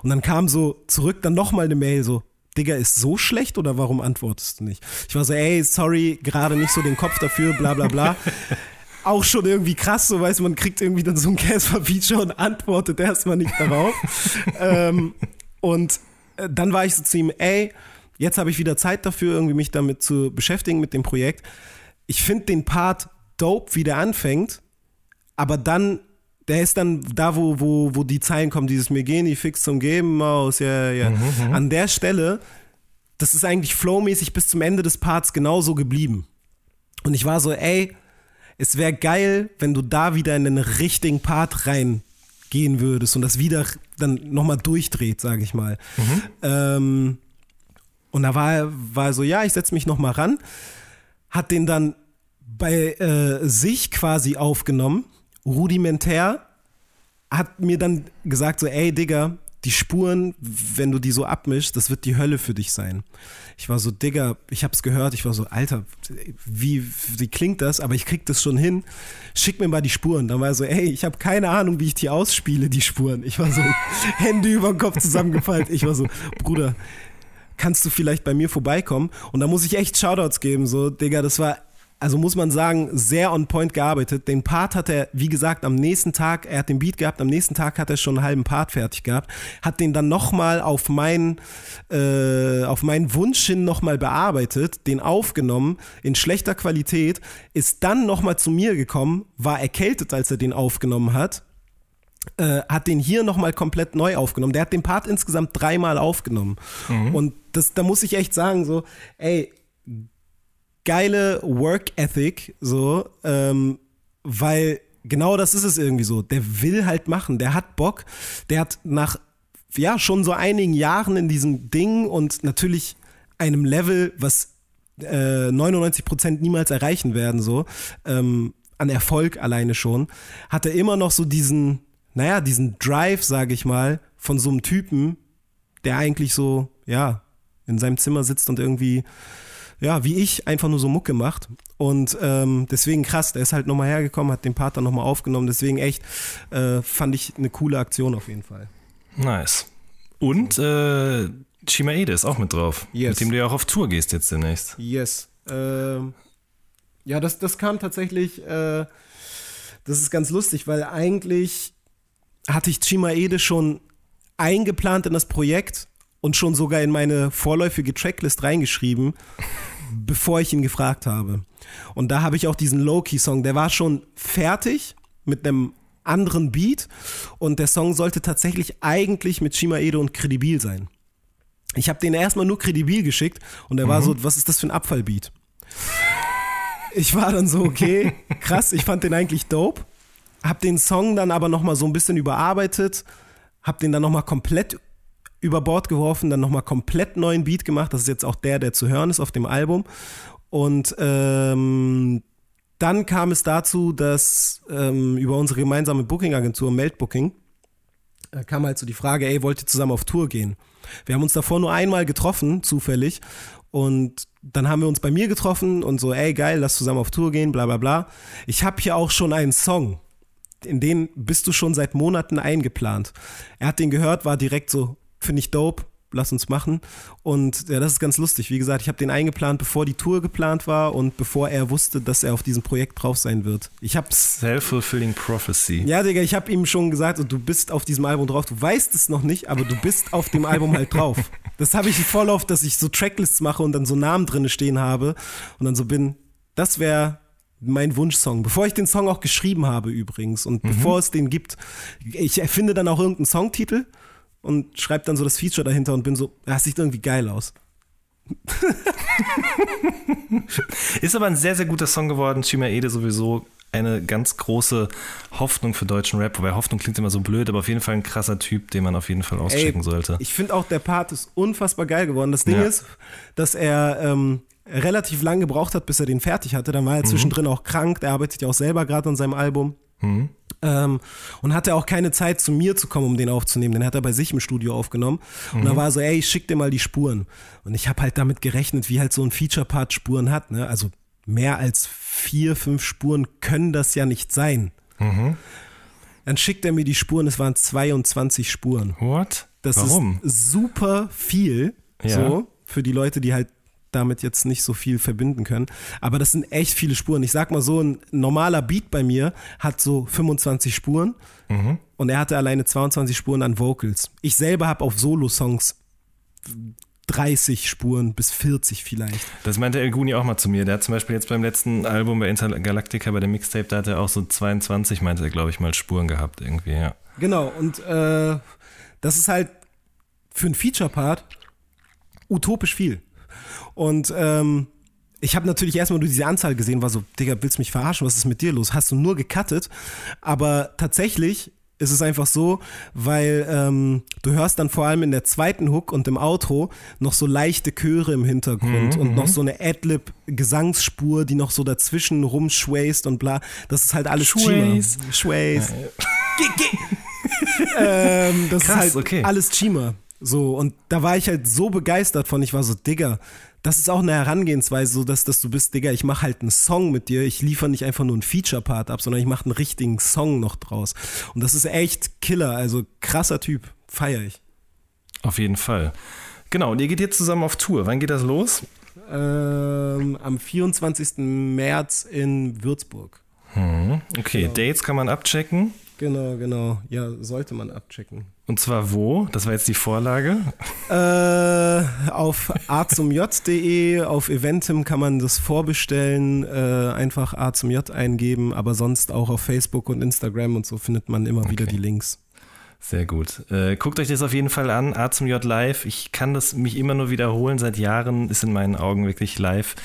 Und dann kam so zurück dann nochmal eine Mail so, Digga, ist so schlecht oder warum antwortest du nicht? Ich war so, ey, sorry, gerade nicht so den Kopf dafür, bla bla bla. (laughs) Auch schon irgendwie krass, so weiß man kriegt irgendwie dann so ein Casper-Feature und antwortet erstmal nicht darauf. (laughs) ähm, und äh, dann war ich so zu ihm, ey, jetzt habe ich wieder Zeit dafür, irgendwie mich damit zu beschäftigen mit dem Projekt. Ich finde den Part dope, wie der anfängt, aber dann, der ist dann da, wo, wo, wo die Zeilen kommen, dieses mir gehen die fix zum Geben, Maus, ja, ja. An der Stelle, das ist eigentlich flowmäßig bis zum Ende des Parts genauso geblieben. Und ich war so, ey, es wäre geil, wenn du da wieder in den richtigen Part reingehen würdest und das wieder dann nochmal durchdreht, sage ich mal. Ähm, und da war er war er so, ja, ich setze mich nochmal ran, hat den dann bei äh, sich quasi aufgenommen, rudimentär, hat mir dann gesagt so, ey Digga, die Spuren, wenn du die so abmischst, das wird die Hölle für dich sein. Ich war so, Digga, ich hab's gehört, ich war so, Alter, wie, wie klingt das? Aber ich krieg das schon hin. Schick mir mal die Spuren. Dann war er so, ey, ich habe keine Ahnung, wie ich die ausspiele, die Spuren. Ich war so, (laughs) Hände über den Kopf zusammengefallen. Ich war so, Bruder, kannst du vielleicht bei mir vorbeikommen? Und da muss ich echt Shoutouts geben, so, Digga, das war, also muss man sagen, sehr on point gearbeitet. Den Part hat er, wie gesagt, am nächsten Tag, er hat den Beat gehabt, am nächsten Tag hat er schon einen halben Part fertig gehabt, hat den dann nochmal auf meinen, äh, auf meinen Wunsch hin nochmal bearbeitet, den aufgenommen, in schlechter Qualität, ist dann nochmal zu mir gekommen, war erkältet, als er den aufgenommen hat, äh, hat den hier nochmal komplett neu aufgenommen. Der hat den Part insgesamt dreimal aufgenommen. Und das, da muss ich echt sagen, so, ey, geile Work Ethic, so, ähm, weil genau das ist es irgendwie so. Der will halt machen, der hat Bock, der hat nach, ja, schon so einigen Jahren in diesem Ding und natürlich einem Level, was äh, 99% niemals erreichen werden, so, ähm, an Erfolg alleine schon, hat er immer noch so diesen, naja, diesen Drive, sage ich mal, von so einem Typen, der eigentlich so, ja, in seinem Zimmer sitzt und irgendwie, ja, wie ich, einfach nur so Mucke macht. Und ähm, deswegen krass, der ist halt nochmal hergekommen, hat den Part dann nochmal aufgenommen. Deswegen echt, äh, fand ich eine coole Aktion auf jeden Fall. Nice. Und äh, Chimaede ist auch mit drauf. Yes. Mit dem du ja auch auf Tour gehst jetzt demnächst. Yes. Ähm, ja, das, das kam tatsächlich, äh, das ist ganz lustig, weil eigentlich hatte ich Chimaede schon eingeplant in das Projekt und schon sogar in meine vorläufige Tracklist reingeschrieben, bevor ich ihn gefragt habe. Und da habe ich auch diesen Low-Key-Song, der war schon fertig mit einem anderen Beat und der Song sollte tatsächlich eigentlich mit Shima Edo und Credibil sein. Ich habe den erstmal nur Credibil geschickt und er war so, was ist das für ein Abfallbeat? Ich war dann so, okay, (laughs) krass, ich fand den eigentlich dope. Hab den Song dann aber nochmal so ein bisschen überarbeitet, hab den dann nochmal komplett über Bord geworfen, dann nochmal komplett neuen Beat gemacht. Das ist jetzt auch der, der zu hören ist auf dem Album. Und ähm, dann kam es dazu, dass ähm, über unsere gemeinsame Booking-Agentur Meldbooking äh, kam halt so die Frage, ey, wollt ihr zusammen auf Tour gehen? Wir haben uns davor nur einmal getroffen, zufällig. Und dann haben wir uns bei mir getroffen und so, ey, geil, lass zusammen auf Tour gehen, bla bla bla. Ich habe hier auch schon einen Song. In den bist du schon seit Monaten eingeplant. Er hat den gehört, war direkt so, finde ich dope, lass uns machen. Und ja, das ist ganz lustig. Wie gesagt, ich habe den eingeplant, bevor die Tour geplant war und bevor er wusste, dass er auf diesem Projekt drauf sein wird. Ich hab's. Self-fulfilling Prophecy. Ja, Digga, ich habe ihm schon gesagt, du bist auf diesem Album drauf. Du weißt es noch nicht, aber du bist auf dem Album halt drauf. Das habe ich voll oft, dass ich so Tracklists mache und dann so Namen drin stehen habe und dann so bin, das wäre mein Wunschsong. Bevor ich den Song auch geschrieben habe übrigens und bevor es den gibt, ich erfinde dann auch irgendeinen Songtitel und schreibe dann so das Feature dahinter und bin so, das sieht irgendwie geil aus. (laughs) Ist aber ein sehr, sehr guter Song geworden. Shima Ede sowieso eine ganz große Hoffnung für deutschen Rap. Wobei Hoffnung klingt immer so blöd, aber auf jeden Fall ein krasser Typ, den man auf jeden Fall auschecken sollte. Ich finde auch, der Part ist unfassbar geil geworden. Das Ding Ja. ist, dass er ähm, relativ lang gebraucht hat, bis er den fertig hatte. Dann war er zwischendrin auch krank. Der arbeitet ja auch selber gerade an seinem Album. Ähm, und hatte auch keine Zeit, zu mir zu kommen, um den aufzunehmen. Den hat er bei sich im Studio aufgenommen. Und da war er so, ey, ich schick dir mal die Spuren. Und ich habe halt damit gerechnet, wie halt so ein Feature-Part Spuren hat. Ne? Also mehr als vier, fünf Spuren können das ja nicht sein. Dann schickt er mir die Spuren, es waren 22 Spuren. What? Das Warum? ist super viel, Ja. so, für die Leute, die halt damit jetzt nicht so viel verbinden können. Aber das sind echt viele Spuren. Ich sag mal so, ein normaler Beat bei mir hat so 25 Spuren Mhm. und er hatte alleine 22 Spuren an Vocals. Ich selber habe auf Solo-Songs 30 Spuren bis 40 vielleicht. Das meinte El Guni auch mal zu mir. Der hat zum Beispiel jetzt beim letzten Album bei Intergalactica, bei dem Mixtape, da hat er auch so 22, meinte er, glaube ich, mal Spuren gehabt irgendwie, ja. Genau, und äh, das ist halt für einen Feature-Part utopisch viel. Und ähm, ich habe natürlich erstmal nur diese Anzahl gesehen, war so, Digga, willst du mich verarschen? Was ist mit dir los? Hast du nur gecuttet? Aber tatsächlich ist es einfach so, weil ähm, du hörst dann vor allem in der zweiten Hook und im Outro noch so leichte Chöre im Hintergrund und noch so eine Adlib-Gesangsspur, die noch so dazwischen rumschwayst und bla. Das ist halt alles. Geh, geh. (laughs) ähm, das Krass, ist halt okay. alles Chima. So, und da war ich halt so begeistert von. Ich war so, Digga, das ist auch eine Herangehensweise, so dass, dass du bist, Digga, ich mache halt einen Song mit dir. Ich liefere nicht einfach nur einen Feature-Part ab, sondern ich mache einen richtigen Song noch draus. Und das ist echt Killer, also krasser Typ. Feier ich. Auf jeden Fall. Genau, und ihr geht jetzt zusammen auf Tour. Wann geht das los? Ähm, am 24. März in Würzburg. Okay, Dates kann man abchecken. Genau, genau. Ja, sollte man abchecken. Und zwar wo? Das war jetzt die Vorlage. Äh, auf a zum j.de, auf Eventim kann man das vorbestellen, äh, einfach a zum j eingeben, aber sonst auch auf Facebook und Instagram und so findet man immer wieder die Links. Sehr gut. Äh, guckt euch das auf jeden Fall an. A zum J live. Ich kann das mich immer nur wiederholen. Seit Jahren ist in meinen Augen wirklich live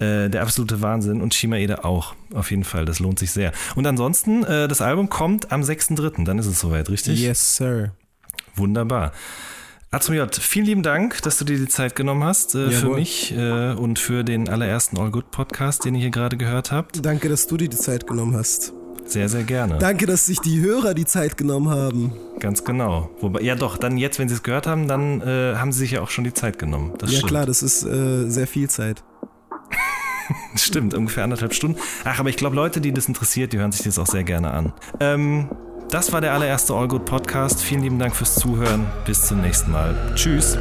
äh, der absolute Wahnsinn. Und Shima Ede auch. Auf jeden Fall. Das lohnt sich sehr. Und ansonsten, äh, das Album kommt am 6.3. Dann ist es soweit, richtig? Yes, sir. Wunderbar. A zum J, vielen lieben Dank, dass du dir die Zeit genommen hast äh, für mich äh, und für den allerersten All Good Podcast, den ihr hier gerade gehört habt. Danke, dass du dir die Zeit genommen hast. Sehr, sehr gerne. Danke, dass sich die Hörer die Zeit genommen haben. Ganz genau. Wobei, ja doch, dann jetzt, wenn sie es gehört haben, dann äh, haben sie sich ja auch schon die Zeit genommen. Das ja stimmt. klar, das ist äh, sehr viel Zeit. (laughs) Stimmt, ungefähr anderthalb Stunden. Ach, aber ich glaube, Leute, die das interessiert, die hören sich das auch sehr gerne an. Ähm, das war der allererste All Good Podcast. Vielen lieben Dank fürs Zuhören. Bis zum nächsten Mal. Tschüss.